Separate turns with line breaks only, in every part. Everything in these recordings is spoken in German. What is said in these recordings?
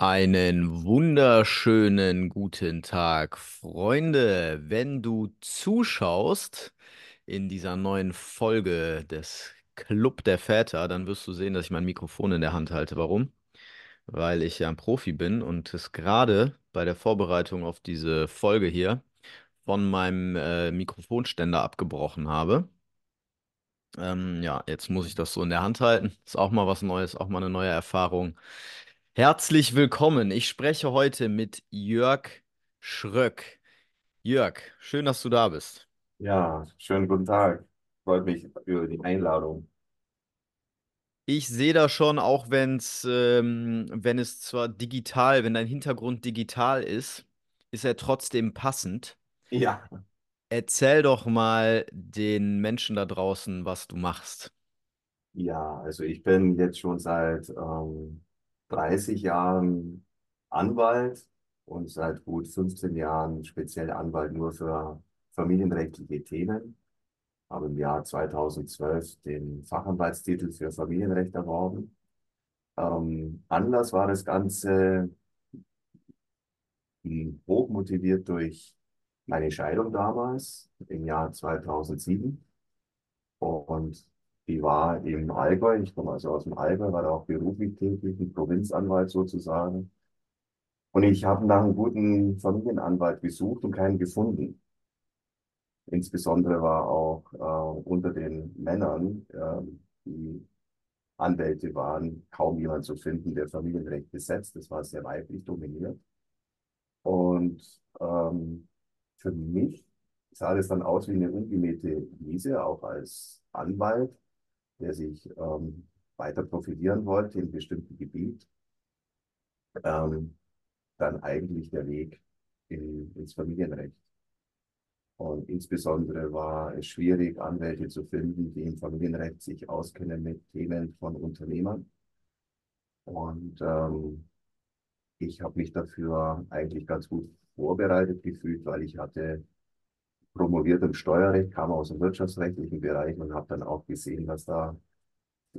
Einen wunderschönen guten Tag, Freunde. Wenn du zuschaust in dieser neuen Folge des Club der Väter, dann wirst du sehen, dass ich mein Mikrofon in der Hand halte. Warum? Weil ich ja ein Profi bin und es gerade bei der Vorbereitung auf diese Folge hier von meinem äh, Mikrofonständer abgebrochen habe. Ähm, ja, jetzt muss ich das so in der Hand halten. Ist auch mal was Neues, auch mal eine neue Erfahrung. Herzlich willkommen. Ich spreche heute mit Jörg Schröck. Jörg, schön, dass du da bist.
Ja, schönen guten Tag. Freut mich über die Einladung.
Ich sehe da schon, auch wenn's, ähm, wenn es zwar digital, wenn dein Hintergrund digital ist, ist er trotzdem passend.
Ja,
Erzähl doch mal den Menschen da draußen, was du machst.
ja, also ich bin jetzt schon seit ähm, 30 Jahren Anwalt und seit gut 15 Jahren speziell Anwalt nur für familienrechtliche Themen. Habe im Jahr 2012 den Fachanwaltstitel für Familienrecht erworben. Ähm, Anlass war das Ganze mh, hochmotiviert durch meine Scheidung damals im Jahr 2007. Und die war im Allgäu, ich komme also aus dem Allgäu, war da auch beruflich tätig, ein Provinzanwalt sozusagen. Und ich habe nach einem guten Familienanwalt gesucht und keinen gefunden. Insbesondere war auch äh, unter den Männern, äh, die Anwälte waren, kaum jemand zu finden, der Familienrecht besetzt. Das war sehr weiblich dominiert. Und ähm, für mich sah das dann aus wie eine ungemähte Wiese, auch als Anwalt, der sich ähm, weiter profilieren wollte in bestimmten Gebiet. Ähm, dann eigentlich der Weg in, ins Familienrecht. Und insbesondere war es schwierig, Anwälte zu finden, die im Familienrecht sich auskennen mit Themen von Unternehmern. Und ähm, ich habe mich dafür eigentlich ganz gut vorbereitet gefühlt, weil ich hatte promoviert im Steuerrecht, kam aus dem wirtschaftsrechtlichen Bereich und habe dann auch gesehen, dass da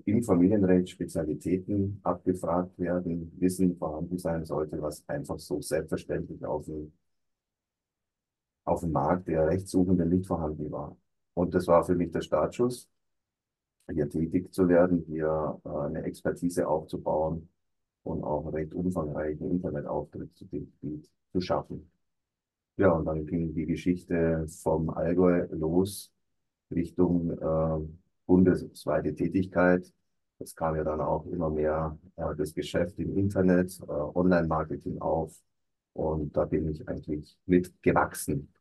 im Familienrecht Spezialitäten abgefragt werden, Wissen vorhanden sein sollte, was einfach so selbstverständlich auf dem, auf dem Markt der Rechtssuchenden nicht vorhanden war. Und das war für mich der Startschuss, hier tätig zu werden, hier äh, eine Expertise aufzubauen und auch einen recht umfangreichen Internetauftritt zu dem Gebiet zu schaffen. Ja, und dann ging die Geschichte vom Allgäu los Richtung äh, bundesweite Tätigkeit. Es kam ja dann auch immer mehr äh, das Geschäft im Internet, äh, Online-Marketing auf. Und da bin ich eigentlich mitgewachsen.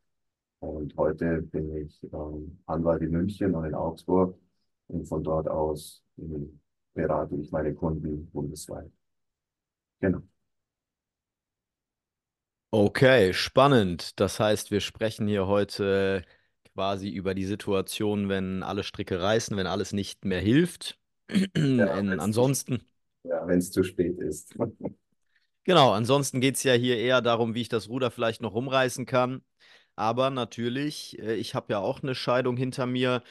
Und heute bin ich ähm, Anwalt in München und in Augsburg. Und von dort aus ähm, berate ich meine Kunden bundesweit. Genau.
Okay, spannend. Das heißt, wir sprechen hier heute quasi über die Situation, wenn alle Stricke reißen, wenn alles nicht mehr hilft.
Ja, wenn es zu,
ansonsten,
ja, wenn es zu spät ist.
genau, ansonsten geht es ja hier eher darum, wie ich das Ruder vielleicht noch rumreißen kann. Aber natürlich, äh, ich habe ja auch eine Scheidung hinter mir.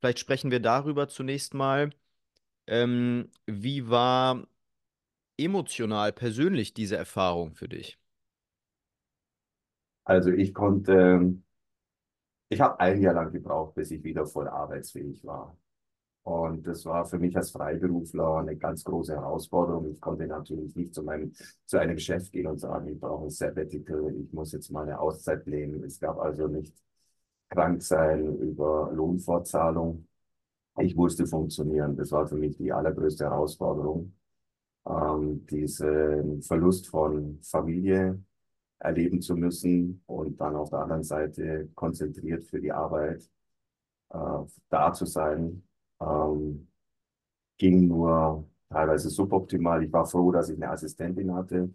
Vielleicht sprechen wir darüber zunächst mal. Ähm, wie war emotional, persönlich diese Erfahrung für dich?
Also ich konnte, ich habe ein Jahr lang gebraucht, bis ich wieder voll arbeitsfähig war. Und das war für mich als Freiberufler eine ganz große Herausforderung. Ich konnte natürlich nicht zu meinem, zu einem Chef gehen und sagen, ich brauche ein Sabbatical, ich muss jetzt mal eine Auszeit nehmen. Es gab also nicht krank sein über Lohnfortzahlung. Ich musste funktionieren. Das war für mich die allergrößte Herausforderung, ähm, diesen Verlust von Familie erleben zu müssen und dann auf der anderen Seite konzentriert für die Arbeit äh, da zu sein ähm, ging nur teilweise suboptimal. Ich war froh, dass ich eine Assistentin hatte.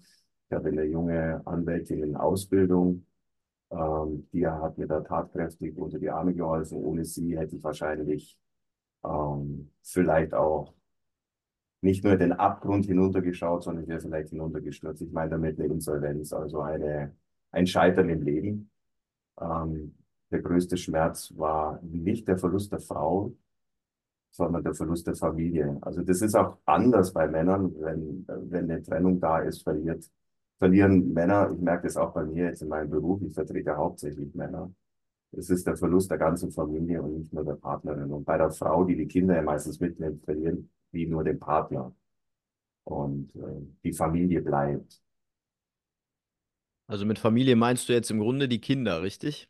Ich hatte eine junge Anwältin in Ausbildung. Ähm, die hat mir da tatkräftig unter die Arme geholfen. Ohne sie hätte ich wahrscheinlich ähm, vielleicht auch nicht nur den Abgrund hinuntergeschaut, sondern wäre vielleicht hinuntergestürzt. Ich meine damit eine Insolvenz, also eine, ein Scheitern im Leben. Ähm, der größte Schmerz war nicht der Verlust der Frau, sondern der Verlust der Familie. Also das ist auch anders bei Männern, wenn, wenn eine Trennung da ist, verliert verlieren Männer, ich merke das auch bei mir jetzt in meinem Beruf, ich vertrete hauptsächlich Männer. Es ist der Verlust der ganzen Familie und nicht nur der Partnerin. Und bei der Frau, die die Kinder ja meistens mitnimmt, verlieren die nur den Partner. Und äh, die Familie bleibt.
Also mit Familie meinst du jetzt im Grunde die Kinder, richtig?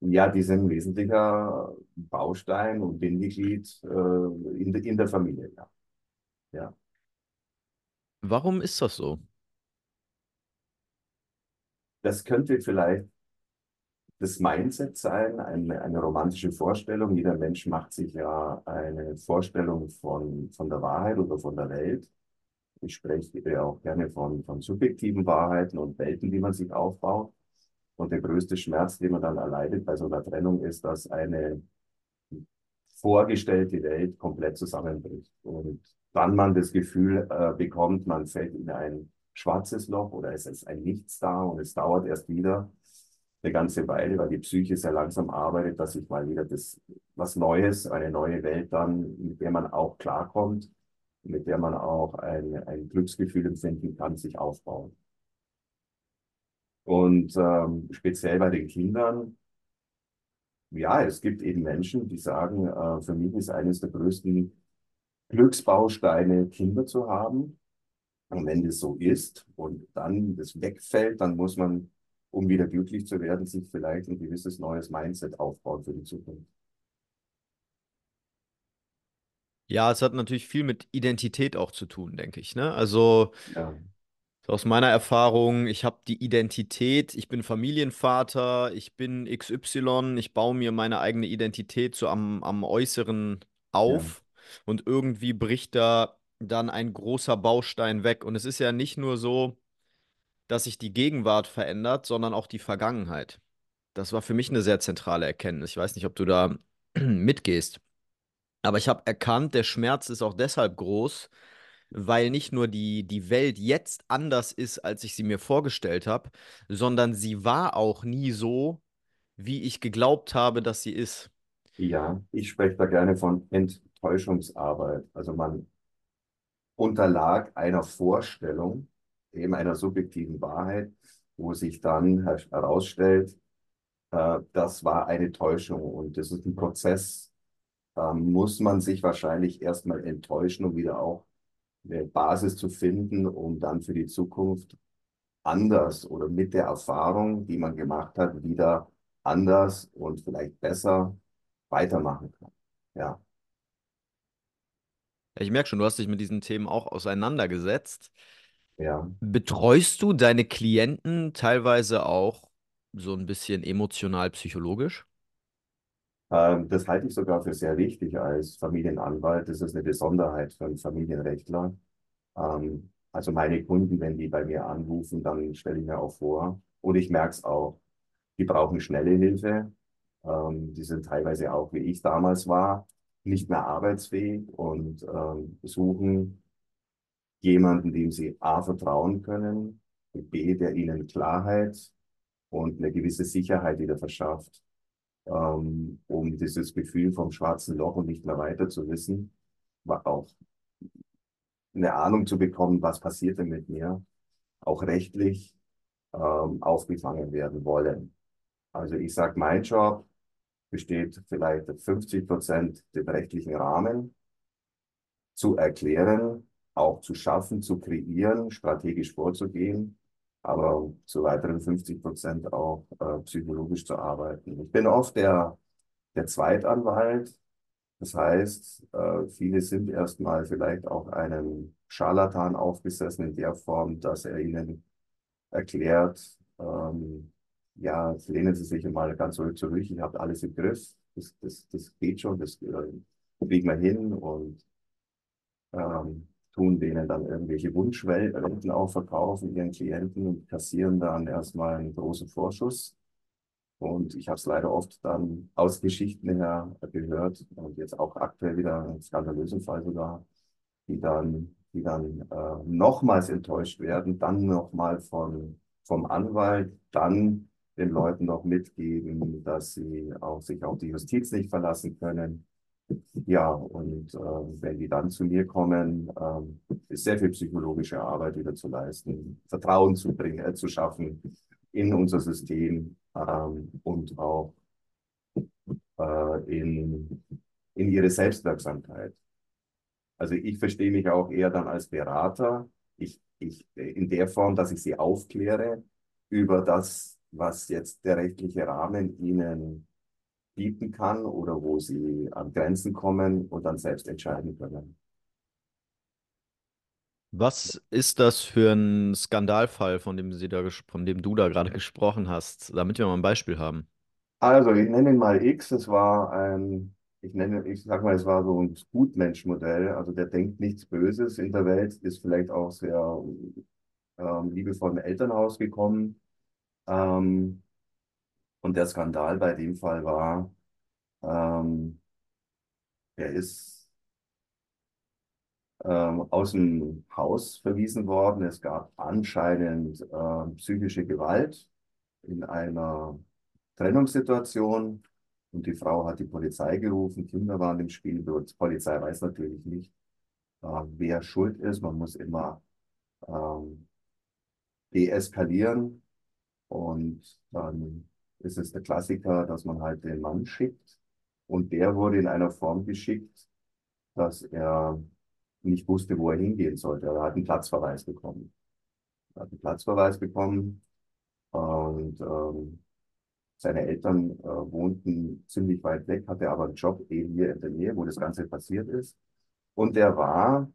Ja, die sind ein wesentlicher Baustein und Bindeglied äh, in, de, in der Familie, ja. ja.
Warum ist das so?
Das könnte vielleicht das Mindset sein, eine, eine romantische Vorstellung. Jeder Mensch macht sich ja eine Vorstellung von, von der Wahrheit oder von der Welt. Ich spreche ja auch gerne von, von subjektiven Wahrheiten und Welten, die man sich aufbaut. Und der größte Schmerz, den man dann erleidet bei so einer Trennung, ist, dass eine vorgestellte Welt komplett zusammenbricht. Und dann man das Gefühl äh, bekommt, man fällt in ein schwarzes Loch oder es ist ein Nichts da und es dauert erst wieder eine ganze Weile, weil die Psyche sehr langsam arbeitet, dass sich mal wieder das, was Neues, eine neue Welt dann, mit der man auch klarkommt, mit der man auch ein, ein Glücksgefühl empfinden kann, sich aufbauen. Und ähm, speziell bei den Kindern, ja, es gibt eben Menschen, die sagen, äh, für mich ist eines der größten Glücksbausteine, Kinder zu haben. Und wenn das so ist und dann das wegfällt, dann muss man, um wieder glücklich zu werden, sich vielleicht ein gewisses neues Mindset aufbauen für die Zukunft.
Ja, es hat natürlich viel mit Identität auch zu tun, denke ich, ne? Also
Ja,
aus meiner Erfahrung, ich habe die Identität, ich bin Familienvater, ich bin XY, ich baue mir meine eigene Identität so am, am Äußeren
ja,
auf und irgendwie bricht da dann ein großer Baustein weg. Und es ist ja nicht nur so, dass sich die Gegenwart verändert, sondern auch die Vergangenheit. Das war für mich eine sehr zentrale Erkenntnis. Ich weiß nicht, ob du da mitgehst. Aber ich habe erkannt, der Schmerz ist auch deshalb groß, weil nicht nur die, die Welt jetzt anders ist, als ich sie mir vorgestellt habe, sondern sie war auch nie so, wie ich geglaubt habe, dass sie ist.
ja. Ich spreche da gerne von Enttäuschungsarbeit. Also man unterlag einer Vorstellung, eben einer subjektiven Wahrheit, wo sich dann her- herausstellt, äh, das war eine Täuschung und das ist ein Prozess, da muss man sich wahrscheinlich erstmal enttäuschen, um wieder auch eine Basis zu finden, um dann für die Zukunft anders oder mit der Erfahrung, die man gemacht hat, wieder anders und vielleicht besser weitermachen kann. Ja,
Ich merke schon, du hast dich mit diesen Themen auch auseinandergesetzt.
Ja.
Betreust du deine Klienten teilweise auch so ein bisschen emotional psychologisch?
Ähm, das halte ich sogar für sehr wichtig als Familienanwalt. Das ist eine Besonderheit für einen Familienrechtler. Ähm, also meine Kunden, wenn die bei mir anrufen, dann stelle ich mir auch vor, und ich merke es auch, die brauchen schnelle Hilfe. Ähm, die sind teilweise auch, wie ich damals war, nicht mehr arbeitsfähig und ähm, suchen jemanden, dem sie A vertrauen können, B, der ihnen Klarheit und eine gewisse Sicherheit wieder verschafft ähm, um dieses Gefühl vom schwarzen Loch und nicht mehr weiter zu wissen, auch eine Ahnung zu bekommen, was passiert denn mit mir, auch rechtlich ähm, aufgefangen werden wollen. Also ich sage, mein Job besteht vielleicht 50 Prozent den rechtlichen Rahmen zu erklären, auch zu schaffen, zu kreieren, strategisch vorzugehen, aber zu weiteren 50 Prozent auch äh, psychologisch zu arbeiten. Ich bin oft der, der Zweitanwalt. Das heißt, äh, viele sind erstmal vielleicht auch einem Scharlatan aufgesessen in der Form, dass er ihnen erklärt, ähm, ja, lehnen Sie sich mal ganz ruhig zurück, ich habe alles im Griff, das, das, das geht schon, das äh, kriegen wir hin und ähm, tun denen dann irgendwelche Wunschwelten auch verkaufen, ihren Klienten und kassieren dann erstmal einen großen Vorschuss. Und ich habe es leider oft dann aus Geschichten her gehört und jetzt auch aktuell wieder einen skandalösen Fall sogar, die dann, die dann äh, nochmals enttäuscht werden, dann nochmal von, vom Anwalt, dann den Leuten noch mitgeben, dass sie auch sich auf die Justiz nicht verlassen können Ja, und äh, wenn die dann zu mir kommen, ähm, ist sehr viel psychologische Arbeit wieder zu leisten, Vertrauen zu bringen, äh, zu schaffen in unser System ähm, und auch äh, in, in ihre Selbstwirksamkeit. Also ich verstehe mich auch eher dann als Berater, ich, ich, in der Form, dass ich sie aufkläre über das, was jetzt der rechtliche Rahmen ihnen bieten kann oder wo sie an Grenzen kommen und dann selbst entscheiden können.
Was ist das für ein Skandalfall, von dem Sie da, von dem du da gerade gesprochen hast, damit wir mal ein Beispiel haben?
Also, ich nenne ihn mal X. Es war ein, ich nenne, ich sag mal, es war so ein Gutmensch-Modell. Also, der denkt nichts Böses in der Welt, ist vielleicht auch sehr ähm, liebevoll im Elternhaus gekommen. Ähm, und der Skandal bei dem Fall war, ähm, er ist ähm, aus dem Haus verwiesen worden. Es gab anscheinend äh, psychische Gewalt in einer Trennungssituation und die Frau hat die Polizei gerufen, Kinder waren im Spiel. Die Polizei weiß natürlich nicht, äh, wer schuld ist. Man muss immer ähm, deeskalieren und dann ist es der Klassiker, dass man halt den Mann schickt und der wurde in einer Form geschickt, dass er nicht wusste, wo er hingehen sollte. Er hat einen Platzverweis bekommen. Er hat einen Platzverweis bekommen und ähm, seine Eltern äh, wohnten ziemlich weit weg, hatte aber einen Job eben hier in der Nähe, wo das Ganze passiert ist. Und er war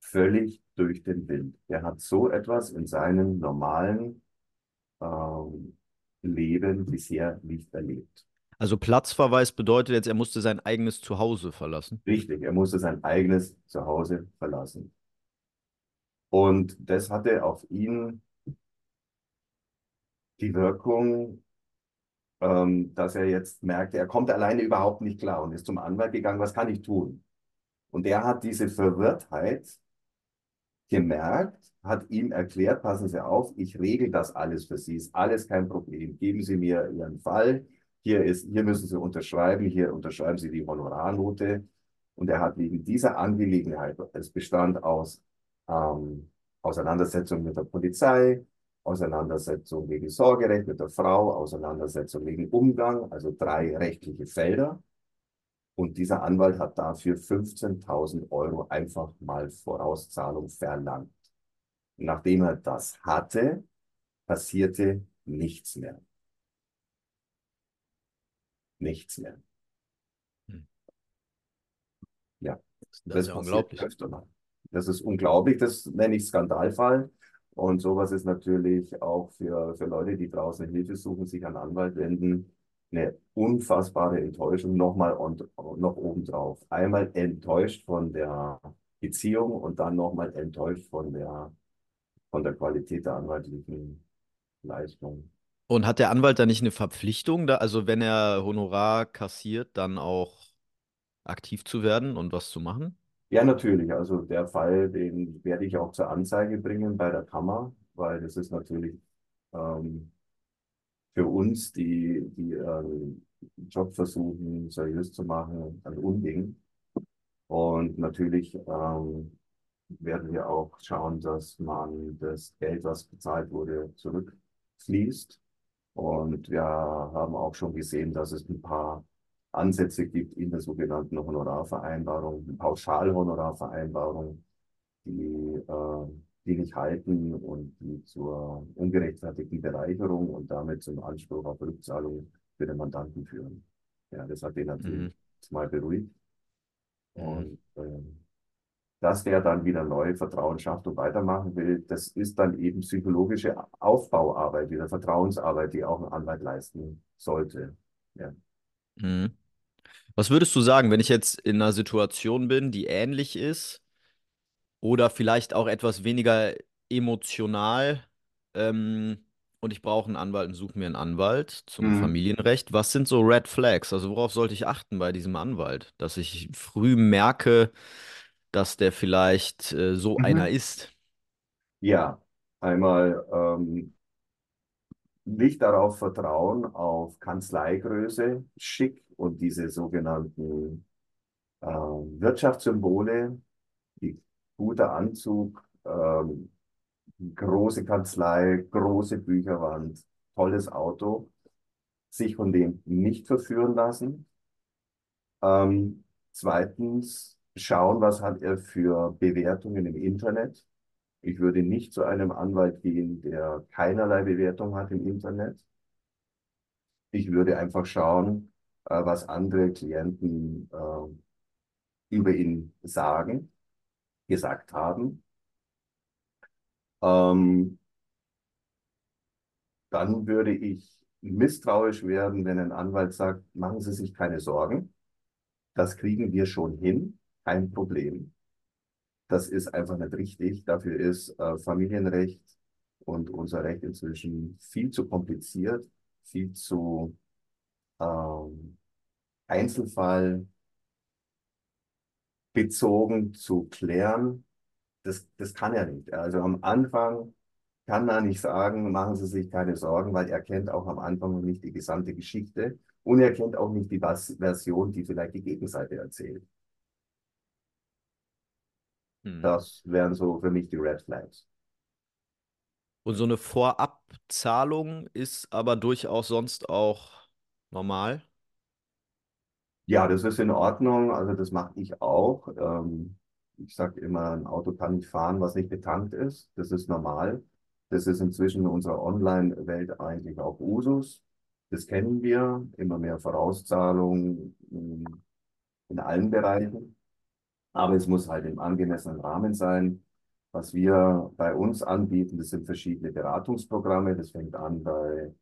völlig durch den Wind. Er hat so etwas in seinem normalen ähm, Leben bisher nicht erlebt.
Also Platzverweis bedeutet jetzt, er musste sein eigenes Zuhause verlassen.
Richtig, er musste sein eigenes Zuhause verlassen. Und das hatte auf ihn die Wirkung, ähm, dass er jetzt merkte, er kommt alleine überhaupt nicht klar und ist zum Anwalt gegangen, was kann ich tun? Und er hat diese Verwirrtheit gemerkt, hat ihm erklärt, passen Sie auf, ich regel das alles für Sie, ist alles kein Problem. Geben Sie mir Ihren Fall, hier ist, hier müssen Sie unterschreiben, hier unterschreiben Sie die Honorarnote. Und er hat wegen dieser Angelegenheit, es bestand aus ähm, Auseinandersetzung mit der Polizei, Auseinandersetzung wegen Sorgerecht mit der Frau, Auseinandersetzung wegen Umgang, also drei rechtliche Felder. Und dieser Anwalt hat dafür 15.000 Euro einfach mal Vorauszahlung verlangt. Nachdem er das hatte, passierte nichts mehr. Nichts mehr.
Hm.
Ja,
Das
das
ist ja unglaublich.
Das ist unglaublich, das nenne ich Skandalfall. Und sowas ist natürlich auch für, für Leute, die draußen Hilfe suchen, sich an einen Anwalt wenden, eine unfassbare Enttäuschung nochmal und noch obendrauf. Einmal enttäuscht von der Beziehung und dann nochmal enttäuscht von der, von der Qualität der anwaltlichen Leistung.
Und hat der Anwalt da nicht eine Verpflichtung, da, also wenn er Honorar kassiert, dann auch aktiv zu werden und was zu machen?
Ja, natürlich. Also der Fall, den werde ich auch zur Anzeige bringen bei der Kammer, weil das ist natürlich ähm, für uns, die, die ähm, Job versuchen, seriös zu machen, ein Unding. Und natürlich ähm, werden wir auch schauen, dass man das Geld, was bezahlt wurde, zurückfließt. Und wir haben auch schon gesehen, dass es ein paar Ansätze gibt in der sogenannten Honorarvereinbarung, Pauschalhonorarvereinbarung, die, äh, die nicht halten und die zur ungerechtfertigten Bereicherung und damit zum Anspruch auf Rückzahlung für den Mandanten führen. Ja, das hat den
Mhm.
natürlich mal beruhigt.
Mhm.
Und ähm, dass der dann wieder neu Vertrauen schafft und weitermachen will, das ist dann eben psychologische Aufbauarbeit, wieder Vertrauensarbeit, die auch ein Anwalt leisten sollte. Ja.
Mhm. Was würdest du sagen, wenn ich jetzt in einer Situation bin, die ähnlich ist oder vielleicht auch etwas weniger emotional ähm, und ich brauche einen Anwalt und suche mir einen Anwalt zum
Mhm.
Familienrecht? Was sind so Red Flags? Also worauf sollte ich achten bei diesem Anwalt? Dass ich früh merke, dass der vielleicht äh, so einer
Mhm.
ist.
Ja, einmal ähm, nicht darauf vertrauen, auf Kanzleigröße, Schick und diese sogenannten äh, Wirtschaftssymbole, guter Anzug, ähm, große Kanzlei, große Bücherwand, tolles Auto, sich von dem nicht verführen lassen. Ähm, zweitens, schauen, was hat er für Bewertungen im Internet. Ich würde nicht zu einem Anwalt gehen, der keinerlei Bewertung hat im Internet. Ich würde einfach schauen, äh, was andere Klienten äh, über ihn sagen, gesagt haben. Ähm, dann würde ich misstrauisch werden, wenn ein Anwalt sagt, machen Sie sich keine Sorgen, das kriegen wir schon hin, kein Problem. Das ist einfach nicht richtig. Dafür ist äh, Familienrecht und unser Recht inzwischen viel zu kompliziert, viel zu ähm, Einzelfall bezogen zu klären. Das, das kann er nicht. Also am Anfang kann er nicht sagen, machen Sie sich keine Sorgen, weil er kennt auch am Anfang noch nicht die gesamte Geschichte und er kennt auch nicht die Version, die vielleicht die Gegenseite erzählt.
Hm.
Das wären so für mich die Red Flags.
Und so eine Vorabzahlung ist aber durchaus sonst auch normal.
Ja, das ist in Ordnung. Also das mache ich auch. Ähm, ich sage immer, ein Auto kann nicht fahren, was nicht betankt ist. Das ist normal. Das ist inzwischen in unserer Online-Welt eigentlich auch Usus. Das kennen wir. Immer mehr Vorauszahlungen in, allen Bereichen. Aber es muss halt im angemessenen Rahmen sein. Was wir bei uns anbieten, das sind verschiedene Beratungsprogramme. Das fängt an bei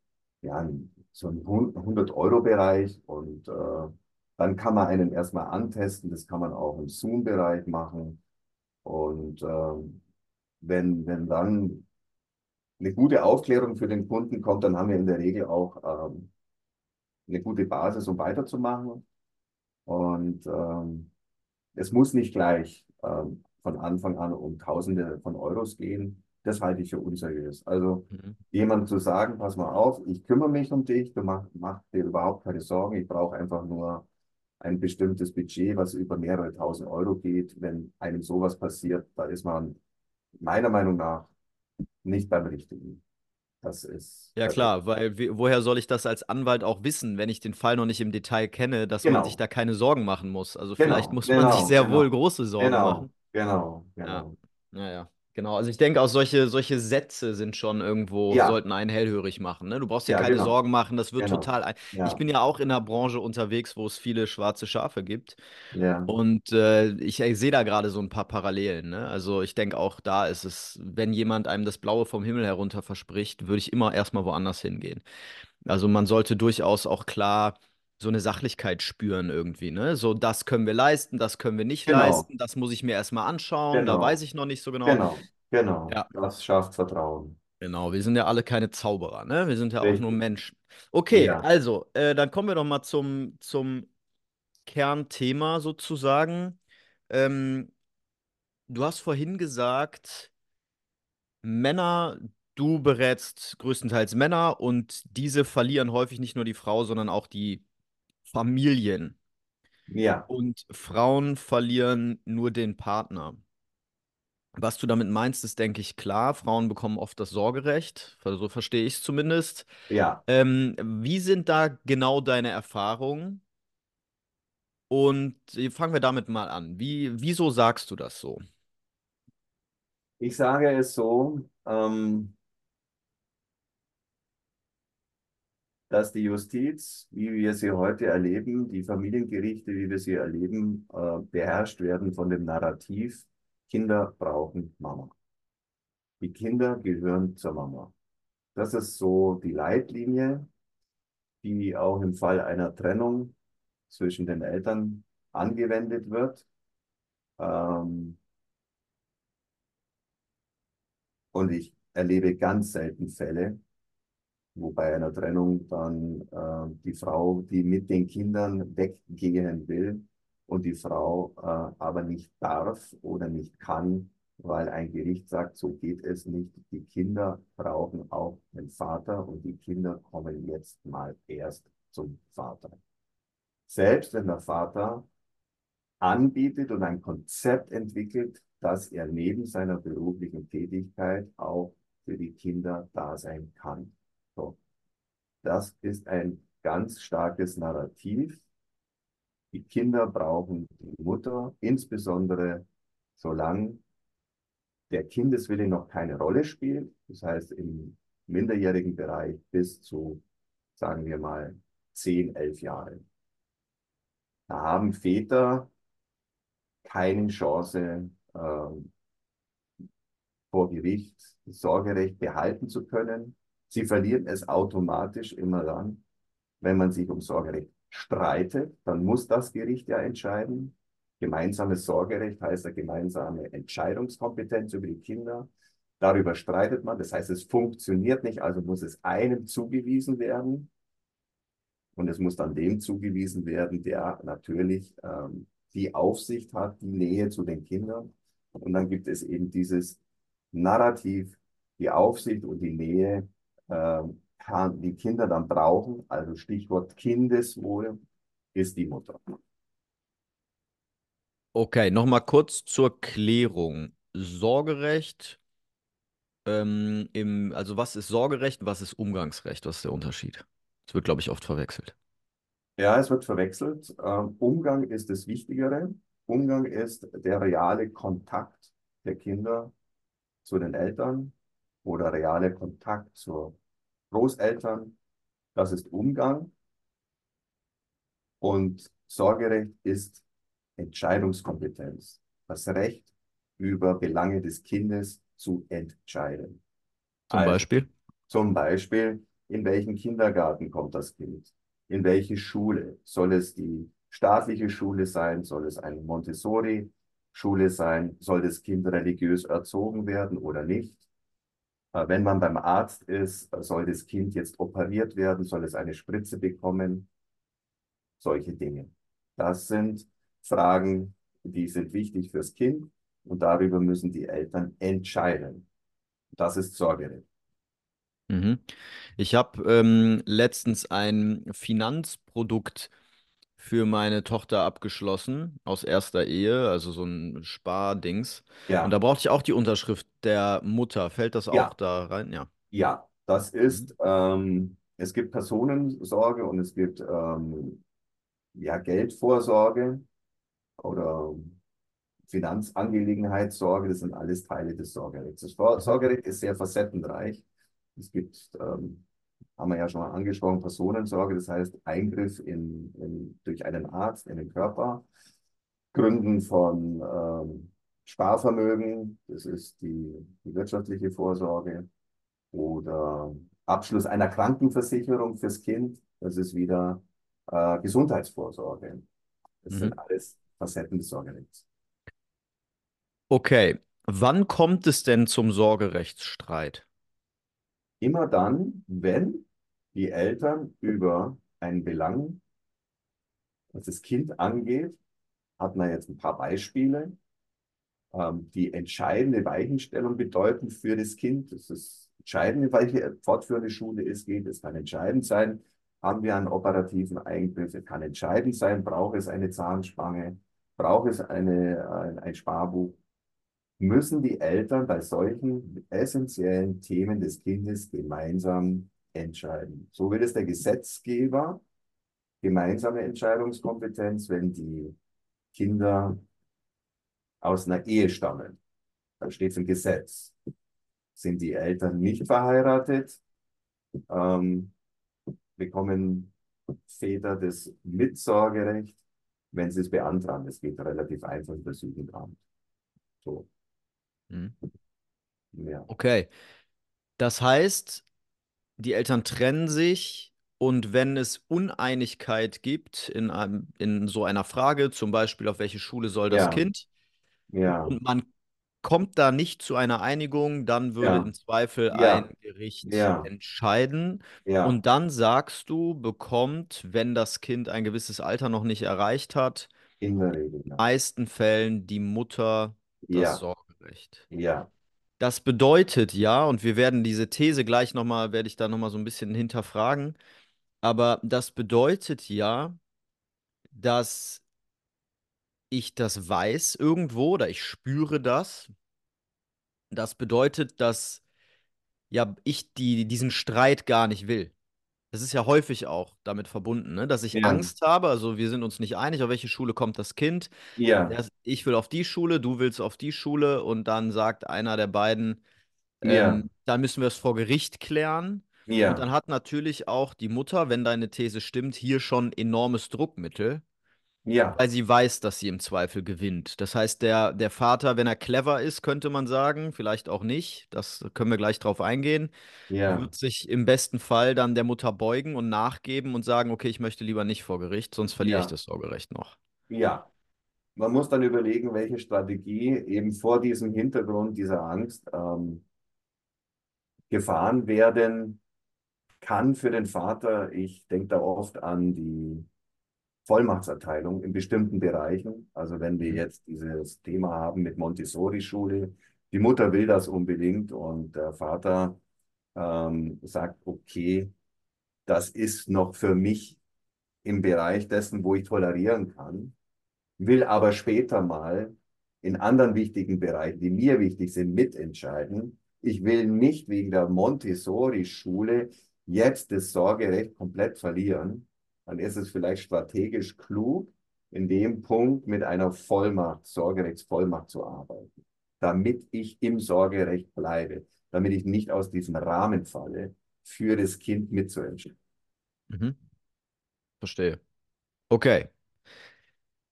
ja, so einem 100-Euro-Bereich und äh, dann kann man einen erstmal antesten. Das kann man auch im Zoom-Bereich machen. Und ähm, wenn, wenn dann eine gute Aufklärung für den Kunden kommt, dann haben wir in der Regel auch ähm, eine gute Basis, um weiterzumachen. Und ähm, es muss nicht gleich ähm, von Anfang an um Tausende von Euros gehen. Das halte ich für unseriös. Also
Mhm.
jemand zu sagen, pass mal auf, ich kümmere mich um dich, du mach, mach dir überhaupt keine Sorgen, ich brauche einfach nur ein bestimmtes Budget, was über mehrere tausend Euro geht. Wenn einem sowas passiert, da ist man meiner Meinung nach nicht beim Richtigen. Das ist,
Ja
also,
klar, weil woher soll ich das als Anwalt auch wissen, wenn ich den Fall noch nicht im Detail kenne, dass man sich
genau,
da keine Sorgen machen muss? Also vielleicht
genau,
muss man sich
genau,
sehr wohl
genau,
große Sorgen
genau,
machen.
genau,
Ja,
genau.
naja, genau. Also ich denke auch solche, solche Sätze sind schon irgendwo,
Ja,
sollten einen hellhörig machen, ne? Du brauchst dir
ja,
keine
genau,
Sorgen machen, das wird
genau,
total ein. Ich
ja,
bin ja auch in einer Branche unterwegs, wo es viele schwarze Schafe gibt.
ja,
Und äh, ich, ich sehe da gerade so ein paar Parallelen, ne? Also ich denke auch da ist es, wenn jemand einem das Blaue vom Himmel herunter verspricht, würde ich immer erstmal woanders hingehen. Also man sollte durchaus auch klar so eine Sachlichkeit spüren irgendwie, ne? So, das können wir leisten, das können wir nicht
genau,
leisten, das muss ich mir erstmal anschauen, da weiß
genau,
ich noch nicht so genau.
genau, genau.
Ja,
Das schafft Vertrauen.
genau, wir sind ja alle keine Zauberer, ne? Wir sind ja auch nur
Richtig.
Menschen. Okay,
Ja,
also, äh, dann kommen wir doch mal zum, zum Kernthema sozusagen. Ähm, du hast vorhin gesagt, Männer, du berätst größtenteils Männer und diese verlieren häufig nicht nur die Frau, sondern auch die Familien.
ja,
Und Frauen verlieren nur den Partner. Was du damit meinst, ist, denke ich, klar. Frauen bekommen oft das Sorgerecht. So verstehe ich es zumindest.
ja.
Ähm, wie sind da genau deine Erfahrungen? Und äh, fangen wir damit mal an. Wie, wieso sagst du das so?
Ich sage es so, ähm, dass die Justiz, wie wir sie heute erleben, die Familiengerichte, wie wir sie erleben, äh, beherrscht werden von dem Narrativ, Kinder brauchen Mama. Die Kinder gehören zur Mama. Das ist so die Leitlinie, die auch im Fall einer Trennung zwischen den Eltern angewendet wird. Ähm, und ich erlebe ganz selten Fälle, wo bei einer Trennung dann äh, die Frau, die mit den Kindern weggehen will und die Frau äh, aber nicht darf oder nicht kann, weil ein Gericht sagt, so geht es nicht. Die Kinder brauchen auch den Vater und die Kinder kommen jetzt mal erst zum Vater. Selbst wenn der Vater anbietet und ein Konzept entwickelt, dass er neben seiner beruflichen Tätigkeit auch für die Kinder da sein kann. So. Das ist ein ganz starkes Narrativ. Die Kinder brauchen die Mutter, insbesondere solange der Kindeswille noch keine Rolle spielt. Das heißt, im minderjährigen Bereich bis zu, sagen wir mal, 10, 11 Jahre. Da haben Väter keine Chance, ähm, vor Gericht das Sorgerecht behalten zu können. Sie verlieren es automatisch immer dann, wenn man sich um Sorgerecht streitet. Dann muss das Gericht ja entscheiden. Gemeinsames Sorgerecht heißt eine gemeinsame Entscheidungskompetenz über die Kinder. Darüber streitet man. Das heißt, es funktioniert nicht, also muss es einem zugewiesen werden. Und es muss dann dem zugewiesen werden, der natürlich ähm, die Aufsicht hat, die Nähe zu den Kindern. Und dann gibt es eben dieses Narrativ, die Aufsicht und die Nähe, äh, die Kinder dann brauchen. Also Stichwort Kindeswohl ist die Mutter.
Okay, nochmal kurz zur Klärung. Sorgerecht, ähm, im, also was ist Sorgerecht, was ist Umgangsrecht? Was ist der Unterschied? Das wird, glaube ich, oft verwechselt.
Ja, es wird verwechselt. Ähm, Umgang ist das Wichtigere. Umgang ist der reale Kontakt der Kinder zu den Eltern oder reale Kontakt zu Großeltern. Das ist Umgang. Und Sorgerecht ist Entscheidungskompetenz. Das Recht über Belange des Kindes zu entscheiden.
Zum
Also,
Beispiel?
zum Beispiel, in welchen Kindergarten kommt das Kind? In welche Schule? Soll es die staatliche Schule sein? Soll es eine Montessori-Schule sein? Soll das Kind religiös erzogen werden oder nicht? Äh, Wenn man beim Arzt ist, äh, soll das Kind jetzt operiert werden? Soll es eine Spritze bekommen? Solche Dinge. Das sind Fragen, die sind wichtig fürs Kind und darüber müssen die Eltern entscheiden. Das ist Sorgerecht.
Mhm. Ich habe ähm, letztens ein Finanzprodukt für meine Tochter abgeschlossen, aus erster Ehe, also so ein Spardings. Und da
Ja,
brauchte ich auch die Unterschrift der Mutter. Fällt das auch
ja,
da rein? Ja.
ja. Das
Mhm.
ist, ähm, es gibt Personensorge und es gibt ähm, ja, Geldvorsorge oder Finanzangelegenheitssorge. Das sind alles Teile des Sorgerechts. Das
Mhm.
Sorgerecht ist sehr facettenreich. Es gibt, ähm, haben wir ja schon mal angesprochen, Personensorge, das heißt Eingriff in, in, durch einen Arzt in den Körper, Gründen von ähm, Sparvermögen, das ist die, die wirtschaftliche Vorsorge, oder Abschluss einer Krankenversicherung fürs Kind, das ist wieder äh, Gesundheitsvorsorge. Das sind
Mhm.
alles Facetten des Sorgerechts.
Okay. Wann kommt es denn zum Sorgerechtsstreit?
Immer dann, wenn die Eltern über einen Belang, was das Kind angeht, hat man jetzt ein paar Beispiele, ähm, die entscheidende Weichenstellung bedeuten für das Kind. Das ist entscheidend, welche fortführende Schule es geht. Es kann entscheidend sein, haben wir einen operativen Eingriff. Es kann entscheidend sein, braucht es eine Zahnspange, braucht es eine, ein, ein Sparbuch. Müssen die Eltern bei solchen essentiellen Themen des Kindes gemeinsam entscheiden. So wird es der Gesetzgeber gemeinsame Entscheidungskompetenz, wenn die Kinder aus einer Ehe stammen. Dann steht es im Gesetz. Sind die Eltern nicht verheiratet, ähm, bekommen Väter das Mitsorgerecht, wenn sie es beantragen. Das geht relativ einfach über das Jugendamt. So,
Mhm.
ja.
Okay. Das heißt, die Eltern trennen sich und wenn es Uneinigkeit gibt in einem, in so einer Frage, zum Beispiel auf welche Schule soll das
Ja,
Kind,
ja,
und man kommt da nicht zu einer Einigung, dann würde
ja,
im Zweifel ein Gericht entscheiden. Und dann sagst du, bekommt, wenn das Kind ein gewisses Alter noch nicht erreicht hat,
in der Regel,
in den meisten Fällen die Mutter das
Ja,
Sorgerecht.
ja,
Das bedeutet ja, und wir werden diese These gleich nochmal, werde ich da nochmal so ein bisschen hinterfragen, aber das bedeutet ja, dass ich das weiß irgendwo oder ich spüre das. Das bedeutet, dass ja ich die, diesen Streit gar nicht will. Das ist ja häufig auch damit verbunden, ne? Dass ich
Ja,
Angst habe. Also wir sind uns nicht einig, auf welche Schule kommt das Kind.
ja,
ich will auf die Schule, du willst auf die Schule und dann sagt einer der beiden,
ja,
ähm, dann müssen wir es vor Gericht klären. Und
ja,
dann hat natürlich auch die Mutter, wenn deine These stimmt, hier schon enormes Druckmittel.
Ja,
weil sie weiß, dass sie im Zweifel gewinnt. Das heißt, der, der Vater, wenn er clever ist, könnte man sagen, vielleicht auch nicht, das können wir gleich drauf eingehen,
ja,
wird sich im besten Fall dann der Mutter beugen und nachgeben und sagen, okay, ich möchte lieber nicht vor Gericht, sonst verliere ich
ja,
das Sorgerecht noch.
ja. Man muss dann überlegen, welche Strategie eben vor diesem Hintergrund dieser Angst ähm, gefahren werden kann für den Vater. Ich denke da oft an die Vollmachtserteilung in bestimmten Bereichen. Also wenn wir
Mhm.
jetzt dieses Thema haben mit Montessori-Schule, die Mutter will das unbedingt und der Vater ähm, sagt, okay, das ist noch für mich im Bereich dessen, wo ich tolerieren kann, will aber später mal in anderen wichtigen Bereichen, die mir wichtig sind, mitentscheiden. Ich will nicht wegen der Montessori-Schule jetzt das Sorgerecht komplett verlieren. Dann ist es vielleicht strategisch klug, in dem Punkt mit einer Vollmacht, Sorgerechtsvollmacht zu arbeiten, damit ich im Sorgerecht bleibe, damit ich nicht aus diesem Rahmen falle, für das Kind mitzuentscheiden.
Mhm. Verstehe. Okay.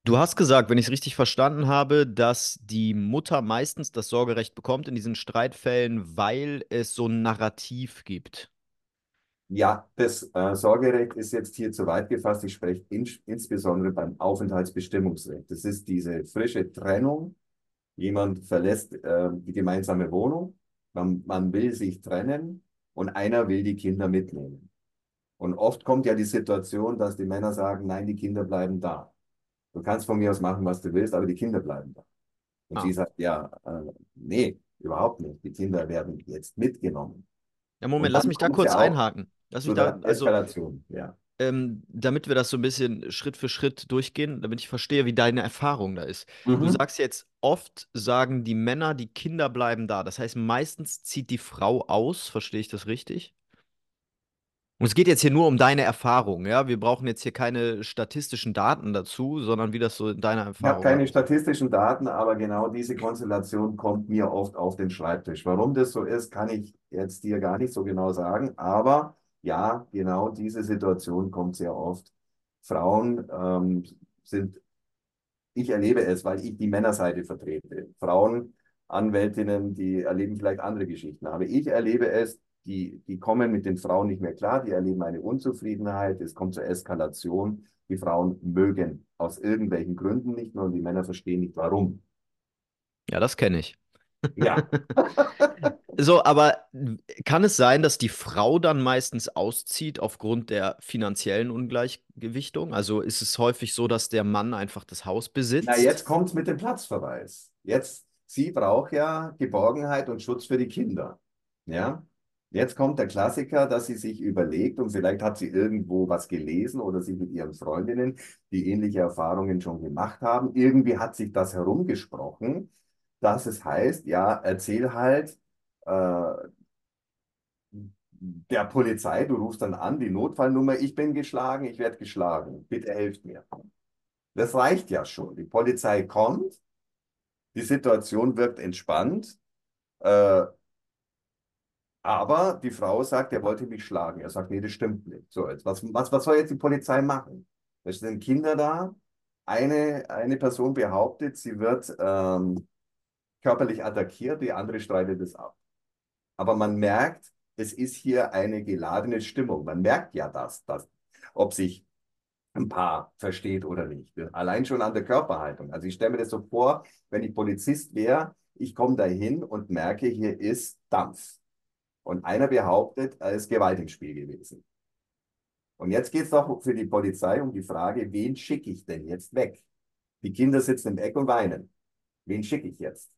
Du hast gesagt, wenn ich es richtig verstanden habe, dass die Mutter meistens das Sorgerecht bekommt in diesen Streitfällen, weil es so ein Narrativ gibt.
Ja, das äh, Sorgerecht ist jetzt hier zu weit gefasst. Ich spreche in, insbesondere beim Aufenthaltsbestimmungsrecht. Das ist diese frische Trennung. Jemand verlässt äh, die gemeinsame Wohnung, man, man will sich trennen und einer will die Kinder mitnehmen. Und oft kommt ja die Situation, dass die Männer sagen, nein, die Kinder bleiben da. Du kannst von mir aus machen, was du willst, aber die Kinder bleiben da. Und sie
Ah.
sagt, ja, äh, nee, überhaupt nicht. Die Kinder werden jetzt mitgenommen.
Ja, Moment, lass mich da kurz
auch
einhaken. Lass mich da, also,
Eskalation. Ja.
ähm, damit wir das so ein bisschen Schritt für Schritt durchgehen, damit ich verstehe, wie deine Erfahrung da ist. Du
Mhm.
sagst jetzt, oft sagen die Männer, die Kinder bleiben da. Das heißt, meistens zieht die Frau aus. Verstehe ich das richtig? Und es geht jetzt hier nur um deine Erfahrung, ja? Wir brauchen jetzt hier keine statistischen Daten dazu, sondern wie das so in deiner
Ich habe
Erfahrung
keine statistischen Daten, aber genau diese Konstellation kommt mir oft auf den Schreibtisch. Warum das so ist, kann ich jetzt dir gar nicht so genau sagen. Aber ja, genau diese Situation kommt sehr oft. Frauen ähm, sind, ich erlebe es, weil ich die Männerseite vertrete. Frauen, Anwältinnen, die erleben vielleicht andere Geschichten. Aber ich erlebe es, die, die kommen mit den Frauen nicht mehr klar, die erleben eine Unzufriedenheit, es kommt zur Eskalation. Die Frauen mögen aus irgendwelchen Gründen nicht mehr und die Männer verstehen nicht warum.
Ja, das kenne ich.
Ja,
So, aber kann es sein, dass die Frau dann meistens auszieht aufgrund der finanziellen Ungleichgewichtung? Also ist es häufig so, dass der Mann einfach das Haus
na
besitzt?
jetzt kommt es mit dem Platzverweis. Jetzt, sie braucht ja Geborgenheit und Schutz für die Kinder. Ja, jetzt kommt der Klassiker, dass sie sich überlegt und vielleicht hat sie irgendwo was gelesen oder sich mit ihren Freundinnen, die ähnliche Erfahrungen schon gemacht haben. Irgendwie hat sich das herumgesprochen, dass es heißt, ja, erzähl halt äh, der Polizei, du rufst dann an, die Notfallnummer, ich bin geschlagen, ich werde geschlagen, bitte helft mir. Das reicht ja schon. Die Polizei kommt, die Situation wirkt entspannt, äh, aber die Frau sagt, er wollte mich schlagen. Er sagt, nee, das stimmt nicht. So, jetzt, was, was, was soll jetzt die Polizei machen? Es sind Kinder da. Eine, eine Person behauptet, sie wird ähm, körperlich attackiert, die andere streitet es ab. Aber man merkt, es ist hier eine geladene Stimmung. Man merkt ja das, dass, ob sich ein Paar versteht oder nicht. Allein schon an der Körperhaltung. Also ich stelle mir das so vor, wenn ich Polizist wäre, ich komme da hin und merke, hier ist Dampf. Und einer behauptet, es ist Gewalt im Spiel gewesen. Und jetzt geht es doch für die Polizei um die Frage, wen schicke ich denn jetzt weg? Die Kinder sitzen im Eck und weinen. Wen schicke ich jetzt?